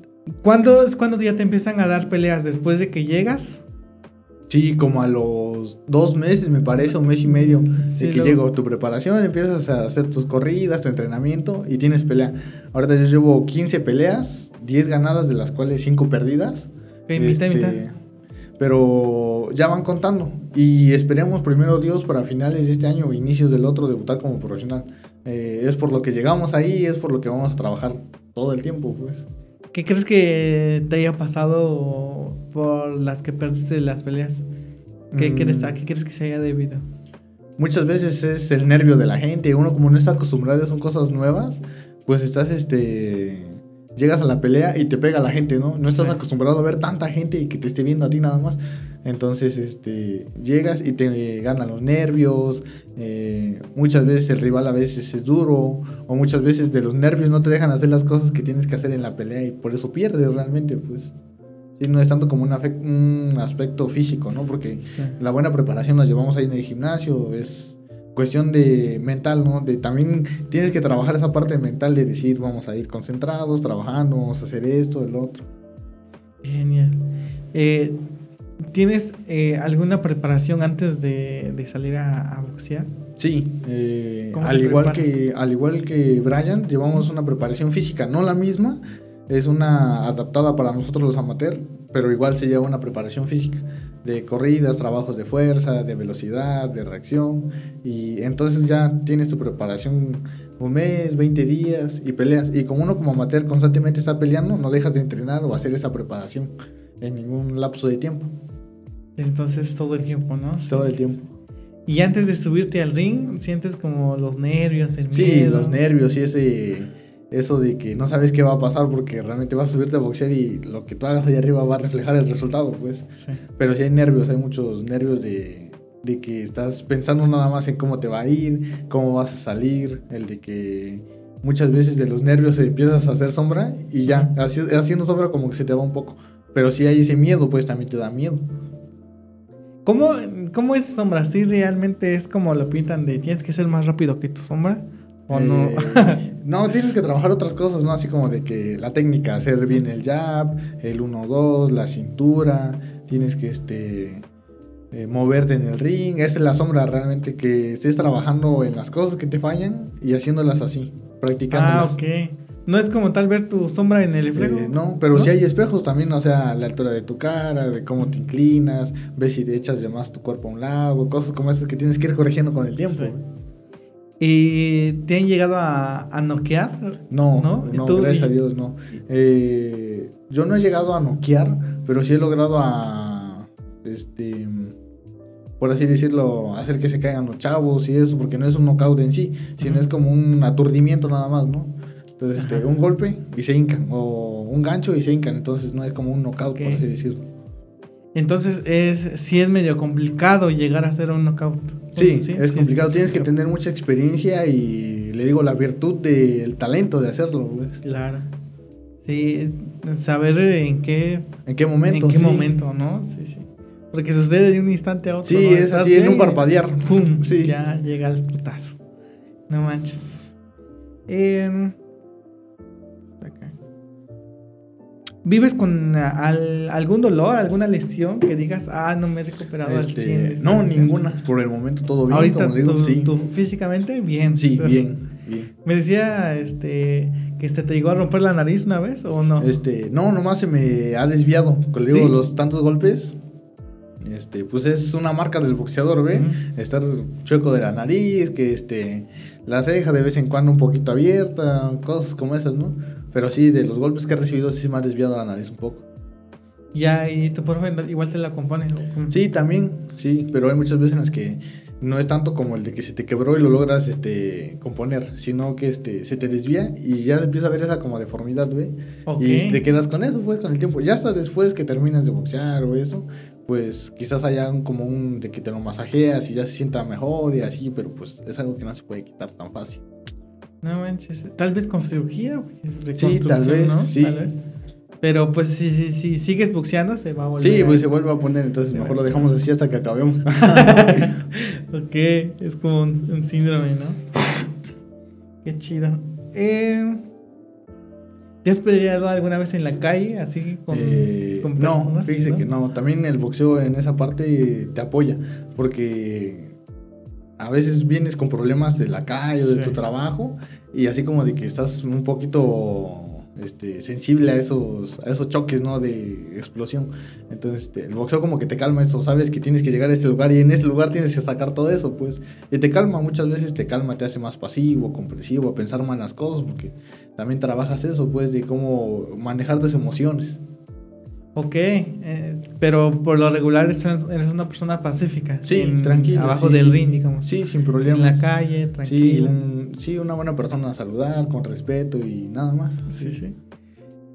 S1: ¿cuándo es cuando ya te empiezan a dar peleas? ¿Después de que llegas?
S2: Sí, como a los dos meses, me parece, un mes y medio, de que llego tu preparación, empiezas a hacer tus corridas, tu entrenamiento y tienes pelea. Ahorita yo llevo 15 peleas, 10 ganadas, de las cuales 5 perdidas.
S1: Okay, mitad, mitad. Este,
S2: pero ya van contando. Y esperemos primero Dios para finales de este año o inicios del otro debutar como profesional. Eh, es por lo que llegamos ahí, es por lo que vamos a trabajar todo el tiempo, pues.
S1: ¿Qué crees que te haya pasado por las que perdiste las peleas? ¿Qué, crees, ¿A qué crees que se haya debido?
S2: Muchas veces es el nervio de la gente. Uno como no está acostumbrado, son cosas nuevas, pues estás este llegas a la pelea y te pega la gente, ¿no? No estás acostumbrado a ver tanta gente y que te esté viendo a ti nada más. Entonces, este, llegas y te ganan los nervios. Eh, muchas veces el rival a veces es duro. O muchas veces de los nervios no te dejan hacer las cosas que tienes que hacer en la pelea y por eso pierdes realmente, pues. Sí, no es tanto como un, un aspecto físico, ¿no? Porque la buena preparación la llevamos ahí en el gimnasio, es cuestión de mental, ¿no? De también tienes que trabajar esa parte mental de decir, vamos a ir concentrados, trabajando, vamos a hacer esto, el otro.
S1: Genial. Eh, ¿Tienes eh, alguna preparación antes de, salir a, boxear?
S2: Sí, eh, al, igual que, al igual que Brian, llevamos una preparación física, no la misma, es una adaptada para nosotros los amateurs, pero igual se lleva una preparación física de corridas, trabajos de fuerza, de velocidad, de reacción. Y entonces ya tienes tu preparación un mes, 20 días y peleas. Y como uno como amateur constantemente está peleando, no dejas de entrenar o hacer esa preparación en ningún lapso de tiempo.
S1: Entonces todo el tiempo, ¿no?
S2: Todo el tiempo.
S1: Y antes de subirte al ring, sientes como los nervios, el miedo.
S2: Sí, los nervios y ese eso de que no sabes qué va a pasar porque realmente vas a subirte a boxear y lo que tú hagas ahí arriba va a reflejar el resultado, pues. Pero sí hay nervios, hay muchos nervios de, de, que estás pensando nada más en cómo te va a ir, cómo vas a salir, el de que muchas veces de los nervios empiezas a hacer sombra y ya, haciendo sombra como que se te va un poco. Pero si hay ese miedo, pues también te da miedo.
S1: ¿Cómo, cómo es sombra? ¿Sí realmente es como lo pintan de tienes que ser más rápido que tu sombra? ¿O no?
S2: Eh, *laughs* no, tienes que trabajar otras cosas, ¿no? Así como de que la técnica, hacer bien el jab, el 1-2, la cintura, tienes que este eh, moverte en el ring. Esa es la sombra realmente, que estés trabajando en las cosas que te fallan y haciéndolas así, practicándolas.
S1: Ah, ok. No es como tal ver tu sombra en el espejo.
S2: Eh, no, pero si hay espejos también, o sea, la altura de tu cara, de cómo te inclinas, ves si te echas de más tu cuerpo a un lado, cosas como esas que tienes que ir corrigiendo con el tiempo.
S1: ¿Y te han llegado a, a noquear?
S2: No, no, no gracias a Dios, no. Eh, yo no he llegado a noquear, pero sí he logrado a, este, por así decirlo, hacer que se caigan los chavos y eso, porque no es un knockout en sí, sino es como un aturdimiento nada más, ¿no? Entonces, este, un golpe y se hincan, o un gancho y se hincan, entonces no es como un knockout, por así decirlo.
S1: Entonces, es, sí es medio complicado llegar a ser un knockout.
S2: Sí, es complicado, tienes que tener mucha experiencia y, le digo, la virtud del talento de hacerlo. Pues.
S1: Claro. Sí, saber en qué...
S2: En qué momento.
S1: En qué momento, ¿no? Sí, sí. Porque sucede de un instante a otro.
S2: Sí, es así, en un parpadear.
S1: ¡Pum! Sí. Ya llega el putazo. No manches. Eh, ¿Vives con algún dolor, alguna lesión que digas, ah, no me he recuperado al 100?
S2: Este, no, ninguna. Por el momento todo bien.
S1: Ahorita, tú, físicamente, bien.
S2: Sí, bien, bien.
S1: Me decía este, que este, te llegó a romper la nariz una vez o no.
S2: Este, no, nomás se me ha desviado. Con digo, los tantos golpes. Este, pues es una marca del boxeador, ¿ve? Estar chueco de la nariz, que este, la ceja de vez en cuando un poquito abierta, cosas como esas, ¿no? Pero sí, de los golpes que he recibido, sí se me ha desviado la nariz un poco.
S1: Ya, y tu profe igual te la compone.
S2: Sí, también, sí, pero hay muchas veces en las que no es tanto como el de que se te quebró y lo logras este componer, sino que este se te desvía y ya empieza a ver esa como deformidad, ¿ve? Y te quedas con eso, pues, con el tiempo. Ya hasta después que terminas de boxear o eso, pues quizás haya un, como un de que te lo masajeas y ya se sienta mejor y así, pero pues es algo que no se puede quitar tan fácil.
S1: No manches. Tal vez con cirugía, sí, tal vez, ¿no? Sí. Tal vez. Pero pues si, si, si, sigues boxeando se va a volver.
S2: Sí, pues se vuelve a poner, entonces mejor lo dejamos así hasta que acabemos. *laughs*
S1: ok, es como un, síndrome, ¿no? Qué chido. Eh, ¿Te has peleado alguna vez en la calle así con,
S2: eh, personas? No, fíjese que no. También el boxeo en esa parte te apoya, porque a veces vienes con problemas de la calle o de tu trabajo y así como de que estás un poquito este, sensible a esos, a esos choques, ¿no? De explosión. Entonces, este, el boxeo como que te calma eso, sabes que tienes que llegar a este lugar y en ese lugar tienes que sacar todo eso, pues. Y te calma, muchas veces te calma, te hace más pasivo, comprensivo, a pensar más las cosas, porque también trabajas eso, pues, de cómo manejar tus emociones.
S1: Ok, eh, pero por lo regular eres, una persona pacífica.
S2: Sí, tranquila.
S1: Abajo del ring, digamos.
S2: Sí, sin problema.
S1: En la calle, tranquila.
S2: Sí, una buena persona a saludar, con respeto y nada más.
S1: Sí, sí.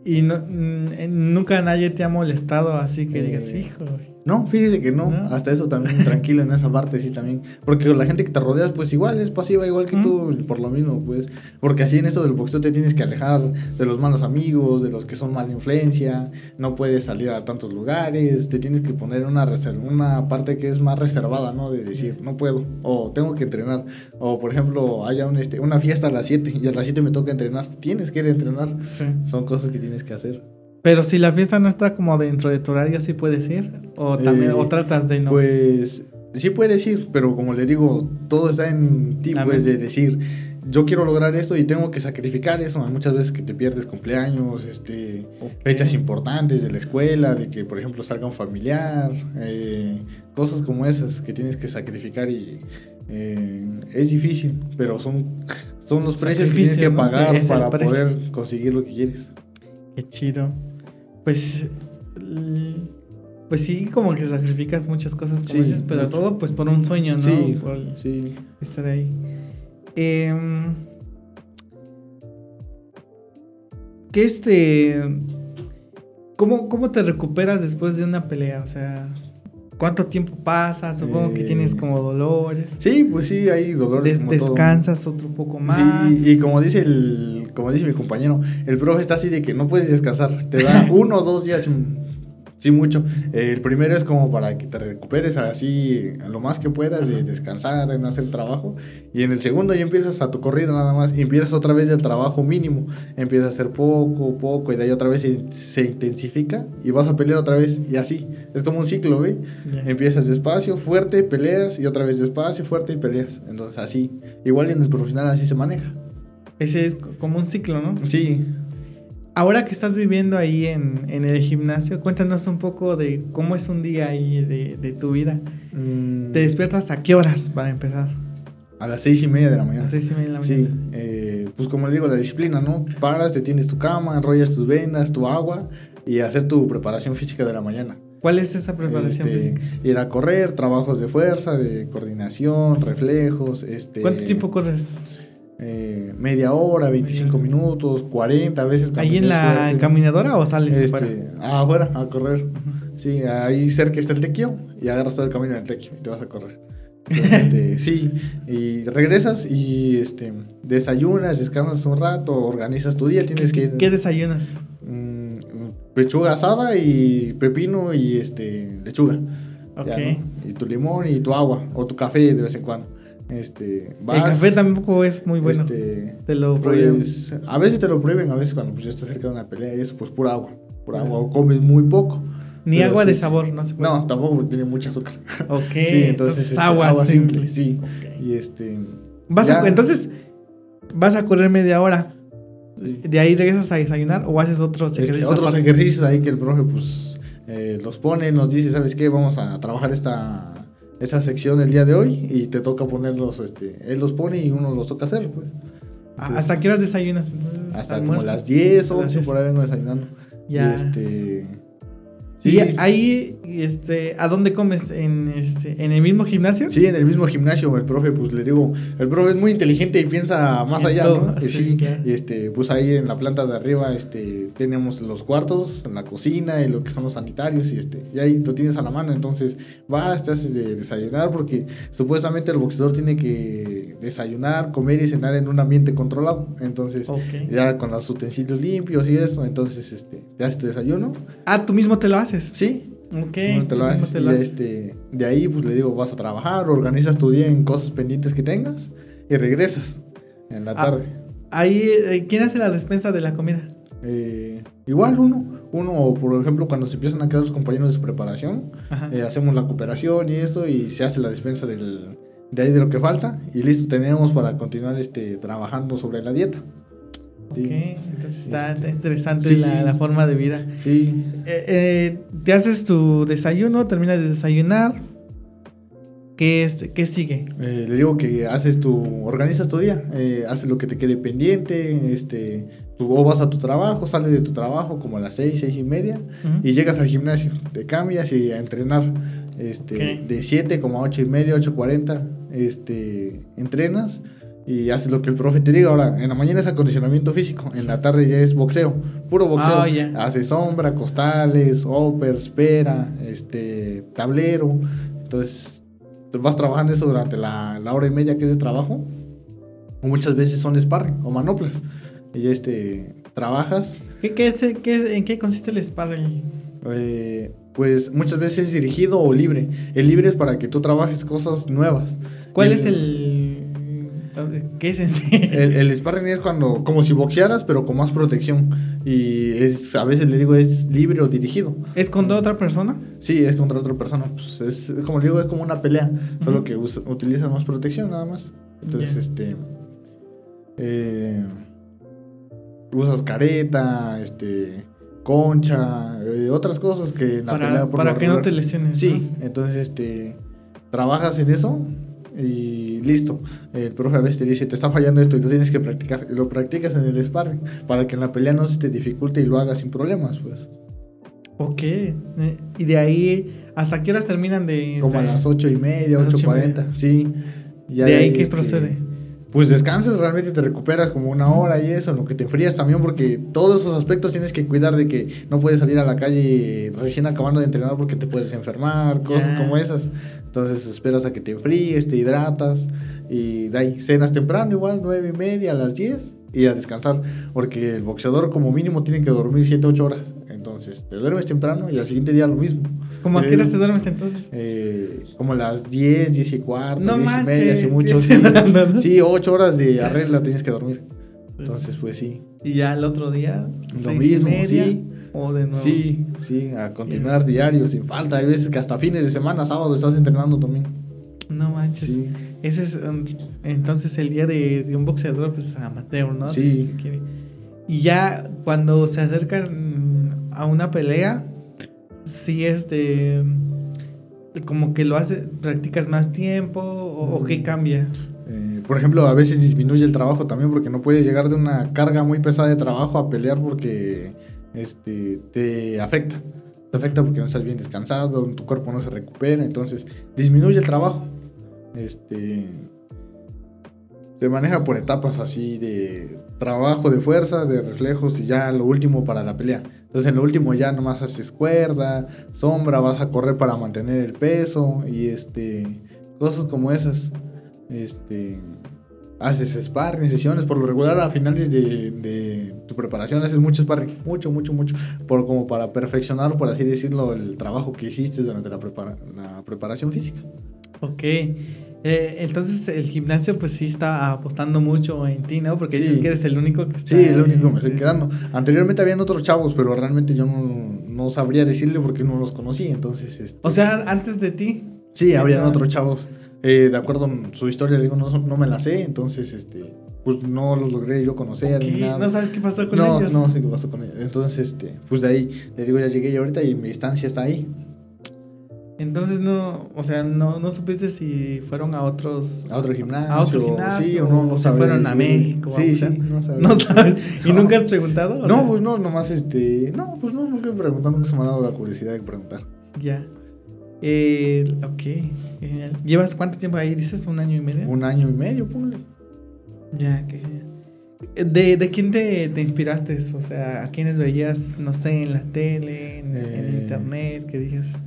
S1: Y no, nunca nadie te ha molestado así que digas, eh, hijo.
S2: No, fíjese que no. Hasta eso también, tranquilo en esa parte, sí, también. Porque la gente que te rodeas, pues igual es pasiva, igual que tú, por lo mismo, pues. Porque así en eso del boxeo te tienes que alejar de los malos amigos, de los que son mala influencia. No puedes salir a tantos lugares. Te tienes que poner una, una parte que es más reservada, ¿no? De decir, no puedo, o tengo que entrenar. O, por ejemplo, haya un, este, una fiesta a las 7 y a las 7 me toca entrenar. Tienes que ir a entrenar. Son cosas que tienes que hacer.
S1: Pero si la fiesta no está como dentro de tu horario, ¿sí puedes ir? ¿O, también, o eh, tratas de no?
S2: Pues sí puedes ir, pero como le digo, todo está en ti, pues, de decir, yo quiero lograr esto y tengo que sacrificar eso. Muchas veces que te pierdes cumpleaños, este, fechas importantes de la escuela, de que, por ejemplo, salga un familiar, eh, cosas como esas que tienes que sacrificar y eh, es difícil, pero son, son los precios que tienes que pagar para poder conseguir lo que quieres.
S1: Qué chido pues, pues sí, como que sacrificas muchas cosas, como dices, pero todo pues por un sueño, ¿no?
S2: Sí,
S1: por
S2: sí.
S1: Estar ahí. Em, ¿Qué este... ¿Cómo, ¿Cómo te recuperas después de una pelea? O sea, ¿Cuánto tiempo pasa? Supongo que eh, tienes como dolores.
S2: Sí, pues sí, hay dolores.
S1: descansas otro poco más.
S2: Sí, y como dice el, como dice mi compañero, el profe está así de que no puedes descansar. Te da *laughs* uno o dos días sin, Sí, mucho. el primero es como para que te recuperes así lo más que puedas, de descansar, de no hacer trabajo. Y en el segundo ya empiezas a tu corrido nada más. Y empiezas otra vez del trabajo mínimo. Empiezas a hacer poco, poco, y de ahí otra vez se, intensifica y vas a pelear otra vez. Y así. Es como un ciclo, ¿ve? Empiezas despacio, fuerte, peleas, y otra vez despacio, fuerte y peleas. Entonces así. Igual en el profesional así se maneja.
S1: Ese es como un ciclo, ¿no?
S2: Sí.
S1: Ahora que estás viviendo ahí en, el gimnasio, cuéntanos un poco de cómo es un día ahí de, tu vida. Mm. ¿Te despiertas a qué horas para empezar?
S2: A las seis y media de la mañana.
S1: A las seis y media de la mañana.
S2: Sí, eh, pues como le digo, la disciplina, ¿no? Paras, te tienes tu cama, enrollas tus venas, tu agua y hacer tu preparación física de la mañana.
S1: ¿Cuál es esa preparación
S2: este,
S1: física?
S2: Ir a correr, trabajos de fuerza, de coordinación, reflejos. Este,
S1: ¿Cuánto tiempo corres?
S2: Eh, media hora, 25 minutos, 40 a veces.
S1: ¿Ahí en la caminadora o sales
S2: este, afuera? a correr. Sí, ahí cerca está el tequio y agarras todo el camino del tequio y te vas a correr. *laughs* Sí, y regresas y este, desayunas, descansas un rato, organizas tu día, tienes
S1: ¿Qué,
S2: que...
S1: ¿Qué desayunas?
S2: Mm, pechuga asada y pepino y este, lechuga. Y tu limón y tu agua o tu café de vez en cuando. Este,
S1: el café tampoco es muy bueno. Este, te lo
S2: pues, a veces te lo prueben, a veces cuando pues, ya estás cerca de una pelea y eso, pues pura agua. Pura agua. O comes muy poco.
S1: Ni agua de sabor, no se
S2: No, tampoco tiene mucho azúcar.
S1: Ok. *laughs* sí, entonces, este, agua, simple.
S2: Sí. Y este.
S1: Vas entonces, vas a correr media hora. ¿De ahí regresas a desayunar o haces otros
S2: este, ejercicios? otros ejercicios ahí que el profe pues eh, los pone, nos dice, ¿sabes qué? Vamos a trabajar esta esa sección el día de hoy y te toca ponerlos, este, él los pone y uno los toca hacer, pues.
S1: Ah, ¿Hasta qué horas desayunas? Entonces,
S2: hasta como las 10, 11, por ahí vengo desayunando. Ya. este,
S1: ¿Y ahí, este, a dónde comes? ¿En, este, ¿En el mismo gimnasio?
S2: Sí, en el mismo gimnasio. El profe, pues le digo, el profe es muy inteligente y piensa más allá, ¿no? Sí, y este, pues ahí en la planta de arriba, este, tenemos los cuartos, la cocina y lo que son los sanitarios y este, y ahí lo tienes a la mano. Entonces, vas, te haces de desayunar porque supuestamente el boxeador tiene que desayunar, comer y cenar en un ambiente controlado. Entonces, ya con los utensilios limpios y eso, entonces, este, te haces tu desayuno.
S1: Ah, tú mismo te lo haces.
S2: Sí.
S1: Ok.
S2: Te lo este, de ahí, pues le digo, vas a trabajar, organizas tu día en cosas pendientes que tengas y regresas en la ah, tarde.
S1: ahí, eh, ¿quién hace la despensa de la comida?
S2: Eh, igual uno. Uno, por ejemplo, cuando se empiezan a quedar los compañeros de su preparación, eh, hacemos la cooperación y esto, y se hace la despensa del, de ahí de lo que falta, y listo, tenemos para continuar este, trabajando sobre la dieta.
S1: Ok, entonces está este, interesante la, forma de vida.
S2: Sí.
S1: Eh, eh, te haces tu desayuno, terminas de desayunar. ¿Qué, es, qué sigue?
S2: Eh, le digo que haces tu, organizas tu día, haces lo que te quede pendiente, este, tú o vas a tu trabajo, sales de tu trabajo como a las seis, seis y media y llegas al gimnasio, te cambias y a entrenar, este, de 7 como a 8 y media, 8.40, este, entrenas y haces lo que el profe te diga. Ahora, en la mañana es acondicionamiento físico, en la tarde ya es boxeo, puro boxeo. Ah, Hace sombra, costales, opers, espera, este, tablero. Entonces, vas trabajando eso durante la, hora y media que es de trabajo. O muchas veces son sparring o manoplas. Y este, trabajas.
S1: ¿Qué, qué, qué, ¿En qué consiste el sparring?
S2: Eh, pues muchas veces es dirigido o libre. El libre es para que tú trabajes cosas nuevas.
S1: ¿Cuál es el ¿Qué es ese?
S2: El, el, sparring es cuando, como si boxearas, pero con más protección. Y es, a veces le digo, es libre o dirigido.
S1: ¿Es contra otra persona?
S2: Sí, es contra otra persona. Pues es, como le digo, es como una pelea, solo que utilizas más protección nada más. Entonces, este... Eh, usas careta, este concha, eh, otras cosas que
S1: en la para, pelea Para que no te lesiones.
S2: Sí, entonces este trabajas en eso y listo. El profe a veces te dice, te está fallando esto y lo tienes que practicar. Y lo practicas en el sparring para que en la pelea no se te dificulte y lo hagas sin problemas, pues.
S1: Ok. Eh, y de ahí, ¿hasta qué horas terminan de...?
S2: Como a las ocho y media, ocho cuarenta, sí.
S1: ¿De, ahí qué procede?
S2: Pues descansas, realmente te recuperas como una hora y eso, lo que te enfrías también, porque todos esos aspectos tienes que cuidar de que no puedes salir a la calle recién acabando de entrenar porque te puedes enfermar, cosas como esas. Entonces esperas a que te enfríes, te hidratas y de ahí cenas temprano, igual, nueve y media, a las 10 y a descansar, porque el boxeador como mínimo tiene que dormir 7, 8 horas. Entonces, te duermes temprano y al siguiente día lo mismo.
S1: ¿Cómo a qué horas te duermes entonces?
S2: Eh, como a las 10, 10 y cuarto, no 10 y media, así mucho. Sí, *laughs* sí, 8 horas de arreglo tienes que dormir. Entonces, pues sí.
S1: Y ya el otro día,
S2: lo mismo, sí. O de nuevo. Sí, sí, a continuar diario, sin falta. Hay veces que hasta fines de semana, sábado, estás entrenando también.
S1: No manches. Ese es um, entonces el día de, de, un boxeador, pues amateur, ¿no?
S2: Sí.
S1: y ya cuando se acercan a una pelea, sí es de. Como que lo hace, practicas más tiempo o, o qué mm. cambia.
S2: Eh, por ejemplo, a veces disminuye el trabajo también porque no puedes llegar de una carga muy pesada de trabajo a pelear porque este, te afecta. Te afecta porque no estás bien descansado, tu cuerpo no se recupera, entonces disminuye el trabajo. Este, se maneja por etapas así de trabajo de fuerza, de reflejos y ya lo último para la pelea. Entonces en lo último ya nomás haces cuerda, sombra, vas a correr para mantener el peso y este cosas como esas. Este haces sparring, sesiones, por lo regular a finales de, tu preparación haces mucho sparring, mucho, mucho, mucho, por, como para perfeccionar, por así decirlo, el trabajo que hiciste durante la, la preparación física.
S1: Ok, eh, entonces el gimnasio pues sí está apostando mucho en ti, ¿no? Porque dices que eres el único que está...
S2: Sí, el único que me estoy quedando. Anteriormente habían otros chavos, pero realmente yo no, no sabría decirle porque no los conocí, entonces... Este
S1: o sea, antes de ti.
S2: Sí, habían otros chavos. Eh, de acuerdo a su historia, digo, no, no me la sé, entonces, este, pues no los logré yo conocer ni nada.
S1: ¿No sabes qué pasó con ellos?
S2: No, no sé qué pasó con ellos. Entonces, este, pues de ahí, le digo, ya llegué y ahorita y mi estancia está ahí.
S1: Entonces no, o sea, no, no supiste si fueron a otros...
S2: A otro gimnasio.
S1: A otro gimnasio. Sí, o no, no se fueron a México. Sí, sí, no *laughs* sabes. No sabes. ¿Y nunca has preguntado?
S2: no, pues no, nomás este... No, pues no, nunca he preguntado, nunca se me ha dado la curiosidad de preguntar.
S1: Ya. Eh, ok, genial. ¿Llevas cuánto tiempo ahí? ¿Dices un año y medio?
S2: Un año y medio, ponle.
S1: Ya, qué genial. ¿De, ¿De, quién te, te, inspiraste? O sea, ¿a quiénes veías, no sé, en la tele, en, eh, internet? ¿Qué dices?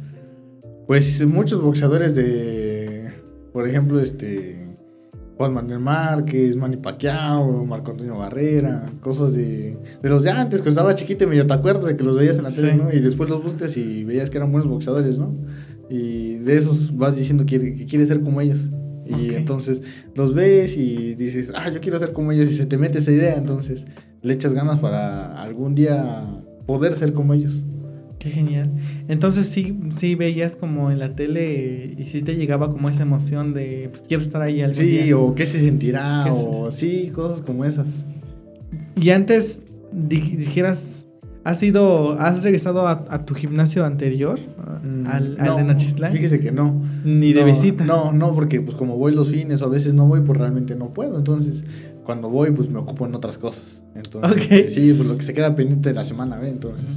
S2: Pues muchos boxeadores de, por ejemplo, este Juan Manuel Márquez, Manny Pacquiao, Marco Antonio Barrera, cosas de, de los de antes, que estaba chiquito y medio te acuerdas de que los veías en la tele, ¿no? Y después los buscas y veías que eran buenos boxeadores, ¿no? Y de esos vas diciendo que, que quieres ser como ellos. Y entonces los ves y dices, ah, yo quiero ser como ellos. Y se te mete esa idea. Entonces le echas ganas para algún día poder ser como ellos.
S1: Qué genial. Entonces sí, sí veías como en la tele y sí te llegaba como esa emoción de pues, quiero estar ahí
S2: algún Sí, o qué se sentirá, o sí, cosas como esas.
S1: Y antes dijeras ¿Has ido, has regresado a, tu gimnasio anterior? Mm, al, al de Nachislán?
S2: Fíjese que no.
S1: Ni de visita.
S2: No, no, porque pues como voy los fines o a veces no voy, pues realmente no puedo. Entonces, cuando voy, pues me ocupo en otras cosas. Entonces, sí, pues lo que se queda pendiente de la semana, ¿ve? Entonces,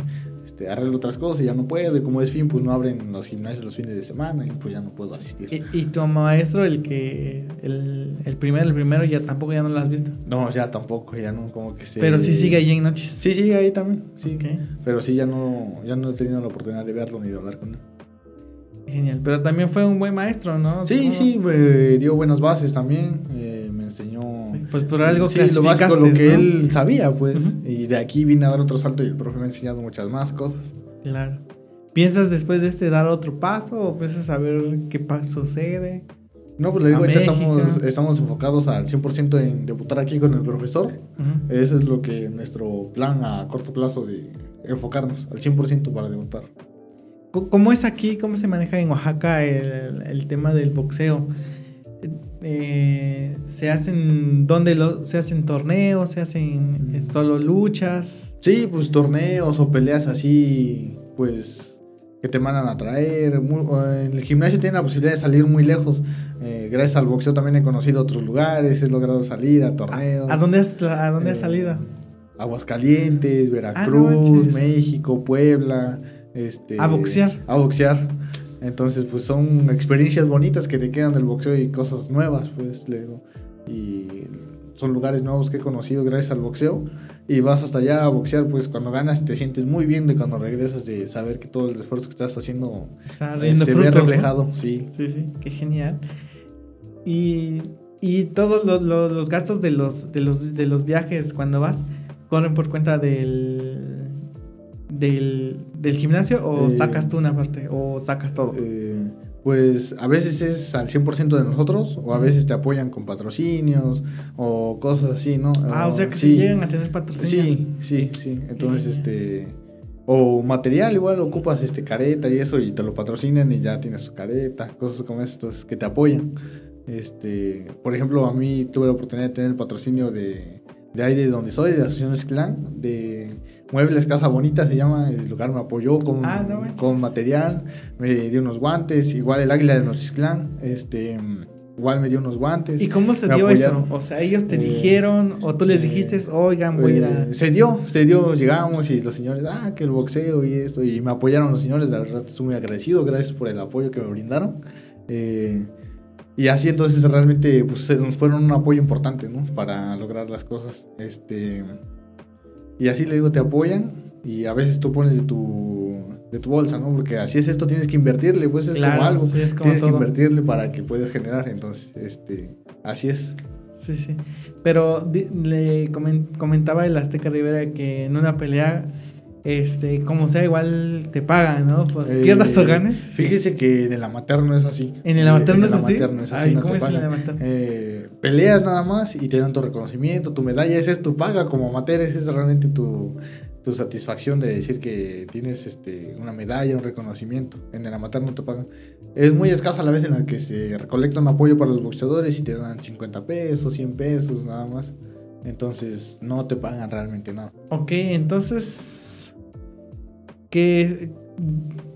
S2: este, arreglo otras cosas y ya no puedo. Y como es fin, pues no abren los gimnasios los fines de semana y pues ya no puedo asistir.
S1: ¿Y, tu maestro, el que, el, el, primero, el primero, ya tampoco ya no lo has visto?
S2: No, ya tampoco, ya no, como que se...
S1: Pero sí sigue ahí en noches.
S2: Sí, sigue ahí también, sí. Pero sí, ya no, ya no he tenido la oportunidad de verlo ni de hablar con él.
S1: Genial, pero también fue un buen maestro, ¿no?
S2: Sí, sí, me dio buenas bases también, eh, enseñó...
S1: pues por algo
S2: sí, lo básico, lo que él sabía, pues, y de aquí vine a dar otro salto y el profe me ha enseñado muchas más cosas.
S1: Claro. ¿Piensas después de este dar otro paso o piensas a ver qué sucede?
S2: No, pues le digo, ahorita estamos, estamos enfocados al 100% en debutar aquí con el profesor. Eso es lo que nuestro plan a corto plazo de enfocarnos al 100% para debutar.
S1: ¿Cómo es aquí? ¿Cómo se maneja en Oaxaca el, tema del boxeo? Eh, ¿Se hacen dónde lo, se hacen torneos? ¿Se hacen eh, solo luchas?
S2: Sí, pues torneos o peleas así, pues que te mandan a traer. en el gimnasio tiene la posibilidad de salir muy lejos. Eh, gracias al boxeo también he conocido otros lugares, he logrado salir a torneos.
S1: ¿A, dónde has, a dónde has salido?
S2: Aguascalientes, Veracruz, ah, México, Puebla. Este,
S1: a boxear.
S2: A boxear. Entonces, pues son experiencias bonitas que te quedan del boxeo y cosas nuevas, pues, le digo. Y son lugares nuevos que he conocido gracias al boxeo. Y vas hasta allá a boxear, pues cuando ganas te sientes muy bien de cuando regresas de saber que todo el esfuerzo que estás haciendo
S1: Está eh, se ve
S2: reflejado. Sí.
S1: sí, sí, qué genial. Y, y todos los, los, gastos de los, de, los, de los viajes cuando vas corren por cuenta del del, del gimnasio o
S2: Eh,
S1: sacas tú una parte o sacas todo?
S2: Eh, pues a veces es al 100% de nosotros o a veces te apoyan con patrocinios o cosas así, ¿no?
S1: ah, o sea que si llegan a tener patrocinios.
S2: Sí, sí, sí. Entonces, este. O material, igual ocupas este careta y eso y te lo patrocinan y ya tienes tu careta, cosas como estos que te apoyan. Este, por ejemplo, a mí tuve la oportunidad de tener el patrocinio de, de ahí de donde soy, de la Asociación Esclán, de Muebles Casa Bonita se llama, el lugar me apoyó con,
S1: Ah, no
S2: con material, me dio unos guantes, igual el Águila de Nochisclán, este, igual me dio unos guantes.
S1: ¿Y cómo se dio
S2: apoyaron.
S1: eso? O sea, ellos te
S2: Eh,
S1: dijeron o tú les
S2: eh,
S1: dijiste, oigan, voy a ir a...
S2: Eh, se dio, se dio, llegamos y los señores, ah, que el boxeo y esto, y me apoyaron los señores, la verdad estoy muy agradecido, gracias por el apoyo que me brindaron. Eh, y así entonces realmente pues, fueron un apoyo importante, ¿no? Para lograr las cosas. Este, y así le digo, te apoyan y a veces tú pones de tu, de tu bolsa, ¿no? Porque así es esto, tienes que invertirle, pues es
S1: Claro,
S2: como algo.
S1: sí, es como
S2: tienes que invertirle para que puedas generar, entonces, este, así es.
S1: Sí, sí. Pero le comen- comentaba el Azteca Rivera que en una pelea, este, como sea, igual te pagan, ¿no? Pues
S2: Eh,
S1: pierdas o ganes.
S2: Fíjese que en el amateur no es así.
S1: ¿En el amateur no
S2: en
S1: es
S2: el
S1: así?
S2: amateur no es así,
S1: Ay,
S2: no
S1: ¿cómo
S2: te
S1: es en el amateur?
S2: Eh, peleas nada más y te dan tu reconocimiento, tu medalla, esa es tu paga como amateur, esa es realmente tu, tu satisfacción de decir que tienes este, una medalla, un reconocimiento. En el amateur no te pagan. Es muy escasa la vez en la que se recolecta un apoyo para los boxeadores y te dan 50 pesos, 100 pesos, nada más. Entonces no te pagan realmente nada.
S1: Ok, entonces, ¿qué,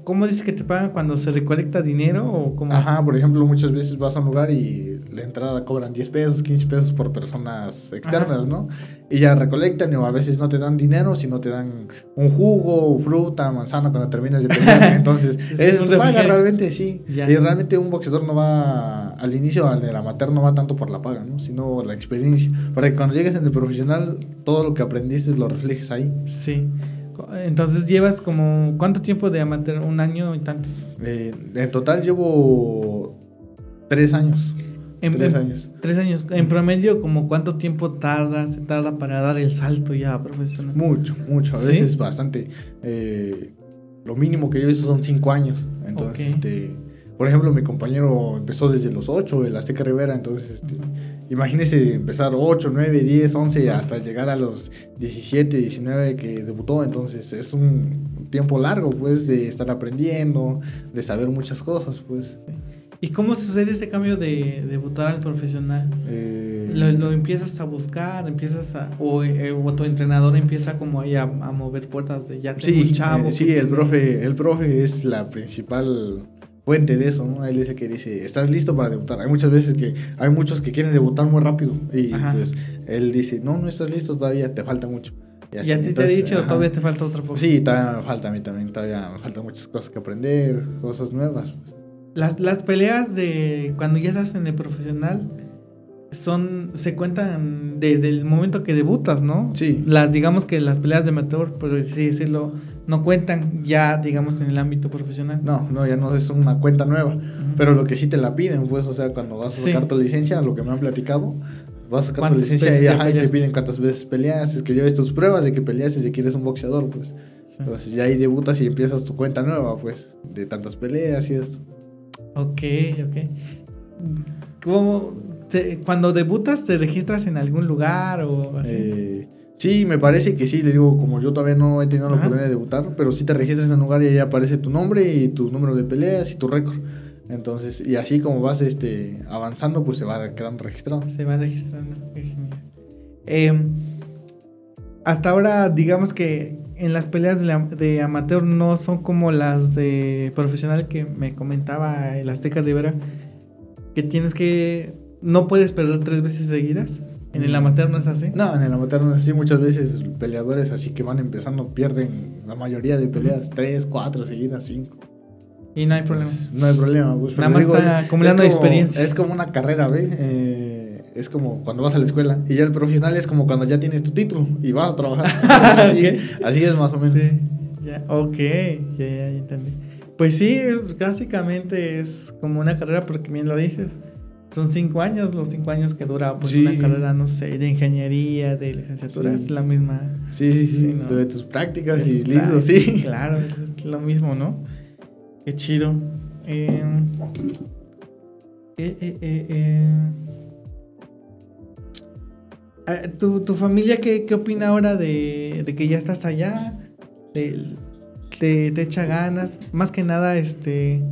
S1: ¿cómo dices que te pagan cuando se recolecta dinero o cómo?
S2: Ajá, por ejemplo, muchas veces vas a un lugar y la entrada cobran 10 pesos, 15 pesos por personas externas,
S1: Ajá.
S2: ¿no? Y ya recolectan o a veces no te dan dinero, sino te dan un jugo, fruta, manzana cuando terminas de pelear. *laughs* Entonces,
S1: Sí,
S2: te paga realmente, sí.
S1: Ya.
S2: Y realmente un boxeador no va, al inicio, al del amateur no va tanto por la paga, ¿no? Sino la experiencia. Para que cuando llegues en el profesional, todo lo que aprendiste lo reflejes ahí.
S1: Sí. Entonces llevas como, ¿cuánto tiempo de amateur? Un año y tantos.
S2: Eh, en total llevo tres años.
S1: En-
S2: tres
S1: en-
S2: años.
S1: Tres años. En promedio, como cuánto tiempo tarda, se tarda para dar el salto ya profesional.
S2: Mucho, mucho. A
S1: ¿Sí?
S2: veces bastante. Eh, lo mínimo que yo he visto son cinco años. Entonces, este, por ejemplo, mi compañero empezó desde los ocho, el Azteca Rivera. Entonces, este, imagínese empezar 8, 9, 10, 11 hasta llegar a los 17, 19 que debutó. Entonces, es un tiempo largo, pues, de estar aprendiendo, de saber muchas cosas, pues.
S1: Sí. ¿Y cómo sucede ese cambio de debutar al profesional?
S2: Eh,
S1: Lo, lo empiezas a buscar, empiezas a. O, eh, o tu entrenador empieza como ahí a, a mover puertas de ya
S2: Sí,
S1: un chavo.
S2: eh, sí, el profe, el profe es la principal fuente de eso, ¿no? Él dice que dice, ¿estás listo para debutar? Hay muchas veces que hay muchos que quieren debutar muy rápido y
S1: Ajá.
S2: pues él dice, no, no estás listo todavía, te falta mucho. Y así,
S1: ¿Y a ti te ha
S2: entonces,
S1: dicho
S2: ajá.
S1: todavía te falta otra cosa?
S2: Sí, todavía me falta a mí también, todavía me faltan muchas cosas que aprender, cosas nuevas.
S1: Las, las peleas de cuando ya estás en el profesional son se cuentan desde el momento que debutas, ¿no?
S2: Sí.
S1: Las digamos que las peleas de amateur, por así decirlo, no cuentan ya digamos en el ámbito profesional.
S2: No, no, ya no es una cuenta nueva, pero lo que sí te la piden, pues, o sea, cuando vas a
S1: Sí.
S2: sacar tu licencia, lo que me han platicado, vas a sacar tu
S1: ¿Cuántas
S2: licencia y,
S1: ya
S2: ajá, y te piden cuántas veces peleas, es que lleves tus pruebas de que peleas y que eres un boxeador, pues.
S1: Sí.
S2: Entonces ya ahí debutas y empiezas tu cuenta nueva, pues, de tantas peleas y esto.
S1: Ok, ok. ¿Cómo te- cuando debutas te registras en algún lugar o así?
S2: Eh, sí, me parece que sí, le digo, como yo todavía no he tenido la
S1: Ajá.
S2: oportunidad de debutar, pero sí te registras en un lugar y ahí aparece tu nombre y tu número de peleas y tu récord. Entonces, y así como vas este, avanzando, pues se va quedando registrado.
S1: Se va registrando. Qué genial. Eh, hasta ahora, digamos que en las peleas de, la- de amateur no son como las de profesional que me comentaba el Azteca Rivera, que tienes que. No puedes perder tres veces seguidas. En el amateur no es así.
S2: No, en el amateur no es así. Muchas veces peleadores así que van empezando pierden la mayoría de peleas, tres, cuatro seguidas, cinco.
S1: Y no hay problema.
S2: Pues, no hay problema. Pues,
S1: Nada más
S2: digo,
S1: está
S2: es-
S1: acumulando
S2: es como-
S1: experiencia.
S2: Es como una carrera, ¿ve? Eh, es como cuando vas a la escuela. Y ya el profesional es como cuando ya tienes tu título y vas a trabajar. *laughs* *laughs* así, así es más o menos.
S1: Sí, ya, ok, ya, ya, ya entendí. Pues sí, básicamente es como una carrera porque bien lo dices. son cinco años, los cinco años que dura pues una carrera, no sé, de ingeniería, de licenciatura, es la misma.
S2: Sí, sí, sí, de tus prácticas y listo, sí. *laughs*
S1: Claro, es lo mismo, ¿no? Qué chido. Em, eh, eh, eh, eh, ¿Tu, ¿Tu, familia qué, qué opina ahora de, de, que ya estás allá? Te, te, echa ganas? Más que nada, este...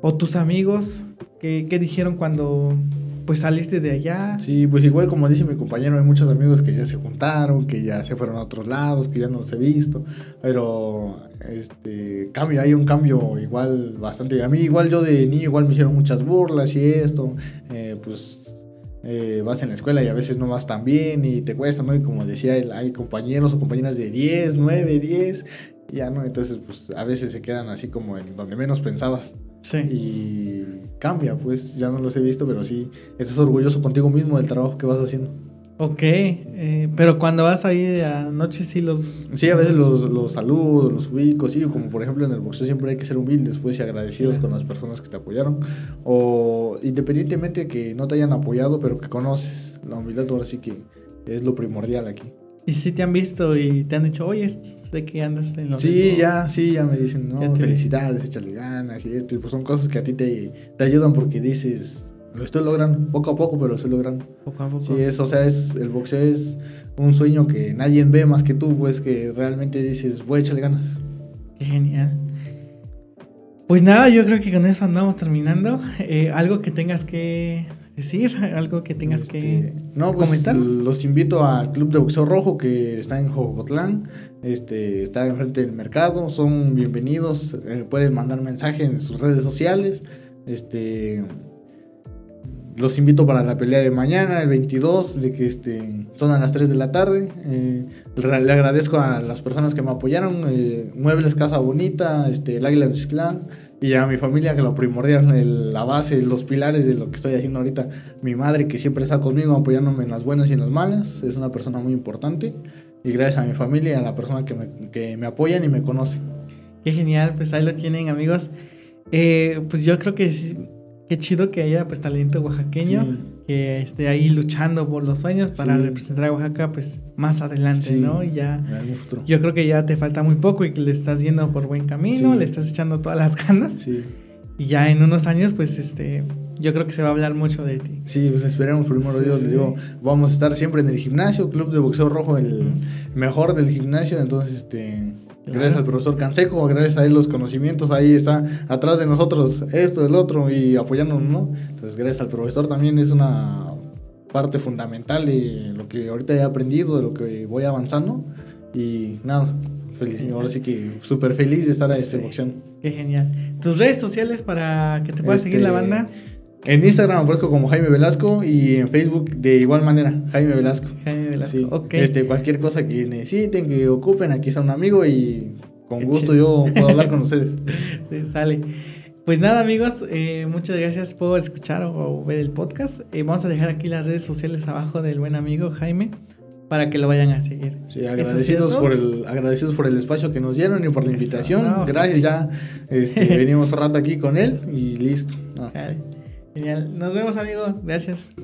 S1: ¿O tus amigos? ¿Qué, qué dijeron cuando pues saliste de allá?
S2: Sí, pues igual como dice mi compañero, hay muchos amigos que ya se juntaron, que ya se fueron a otros lados, que ya no los he visto, pero este cambio, hay un cambio igual bastante. A mí igual yo de niño igual me hicieron muchas burlas y esto, eh, pues eh, vas en la escuela y a veces no vas tan bien y te cuesta, ¿no? Y como decía él, hay compañeros o compañeras de 10, 9, 10, ya, ¿no? Entonces, pues a veces se quedan así como en donde menos pensabas. Sí. Y cambia, pues ya no los he visto, pero sí, estás orgulloso contigo mismo del trabajo que vas haciendo.
S1: Ok, eh, pero cuando vas ahí anoche sí los...
S2: Sí, a veces los, los saludo, los ubico, sí, como por ejemplo en el boxeo siempre hay que ser humildes pues y agradecidos con las personas que te apoyaron, o independientemente que no te hayan apoyado, pero que conoces, la humildad ahora sí que es lo primordial aquí.
S1: Y si te han visto y te han dicho, oye, sé que andas en los.
S2: Sí, ya, sí, ya me dicen, no, felicidades, échale ganas y esto. Y pues son cosas que a ti te, te ayudan porque dices, lo estoy logrando, poco a poco, pero lo estoy logrando.
S1: Poco a poco.
S2: Sí, es, o sea, es, el boxeo es un sueño que nadie ve más que tú, pues que realmente dices, voy a echarle ganas.
S1: Qué genial. Pues nada, yo creo que con eso andamos terminando. Eh, algo que tengas que decir? ¿Algo que tengas que este,
S2: no, pues, comentar? Los invito al Club de Boxeo Rojo que está en Jogotlán. Este, está enfrente del mercado. Son bienvenidos. Eh, pueden mandar mensaje en sus redes sociales. Este, los invito para la pelea de mañana, el 22, de que este, son a las 3 de la tarde. Eh, le agradezco a las personas que me apoyaron. Eh, Muebles Casa Bonita, este, el Águila Clan y a mi familia, que lo primordial, la base, los pilares de lo que estoy haciendo ahorita. Mi madre, que siempre está conmigo apoyándome en las buenas y en las malas, es una persona muy importante. Y gracias a mi familia y a la persona que me, que me apoyan y me conoce.
S1: Qué genial, pues ahí lo tienen amigos. Eh, pues yo creo que qué chido que haya pues talento oaxaqueño que esté ahí luchando por los sueños para representar a Oaxaca pues más adelante, ¿no? Y ya yo creo que ya te falta muy poco y que le estás yendo por buen camino, le estás echando todas las *laughs* ganas. Y ya en unos años pues este yo creo que se va a hablar mucho de ti.
S2: Sí, pues esperemos primero Dios, digo, vamos a estar siempre en el gimnasio, Club de Boxeo Rojo, el mejor del gimnasio, entonces este Gracias al profesor Canseco, gracias a él los conocimientos, ahí está atrás de nosotros esto, el otro y apoyándonos, ¿no? Entonces gracias al profesor también es una parte fundamental de lo que ahorita he aprendido, de lo que voy avanzando y nada, feliz, ahora sí que súper feliz de estar en esta boxeo.
S1: Qué genial. ¿Tus redes sociales para que te pueda seguir la este, banda?
S2: En Instagram aparezco como Jaime Velasco y en Facebook de igual manera, Jaime Velasco.
S1: Jaime Velasco, ok.
S2: Este, cualquier cosa que necesiten, que ocupen, aquí está un amigo y con gusto yo puedo hablar con ustedes. *laughs*
S1: Sí, sale. Pues nada amigos, eh, muchas gracias por escuchar o, ver el podcast. Eh, vamos a dejar aquí las redes sociales abajo del buen amigo Jaime para que lo vayan a seguir.
S2: Sí, agradecidos por el, agradecidos por el espacio que nos dieron y por la invitación. Gracias, ya este, *laughs* venimos un rato aquí con él y listo.
S1: Genial. Nos vemos, amigo. Gracias.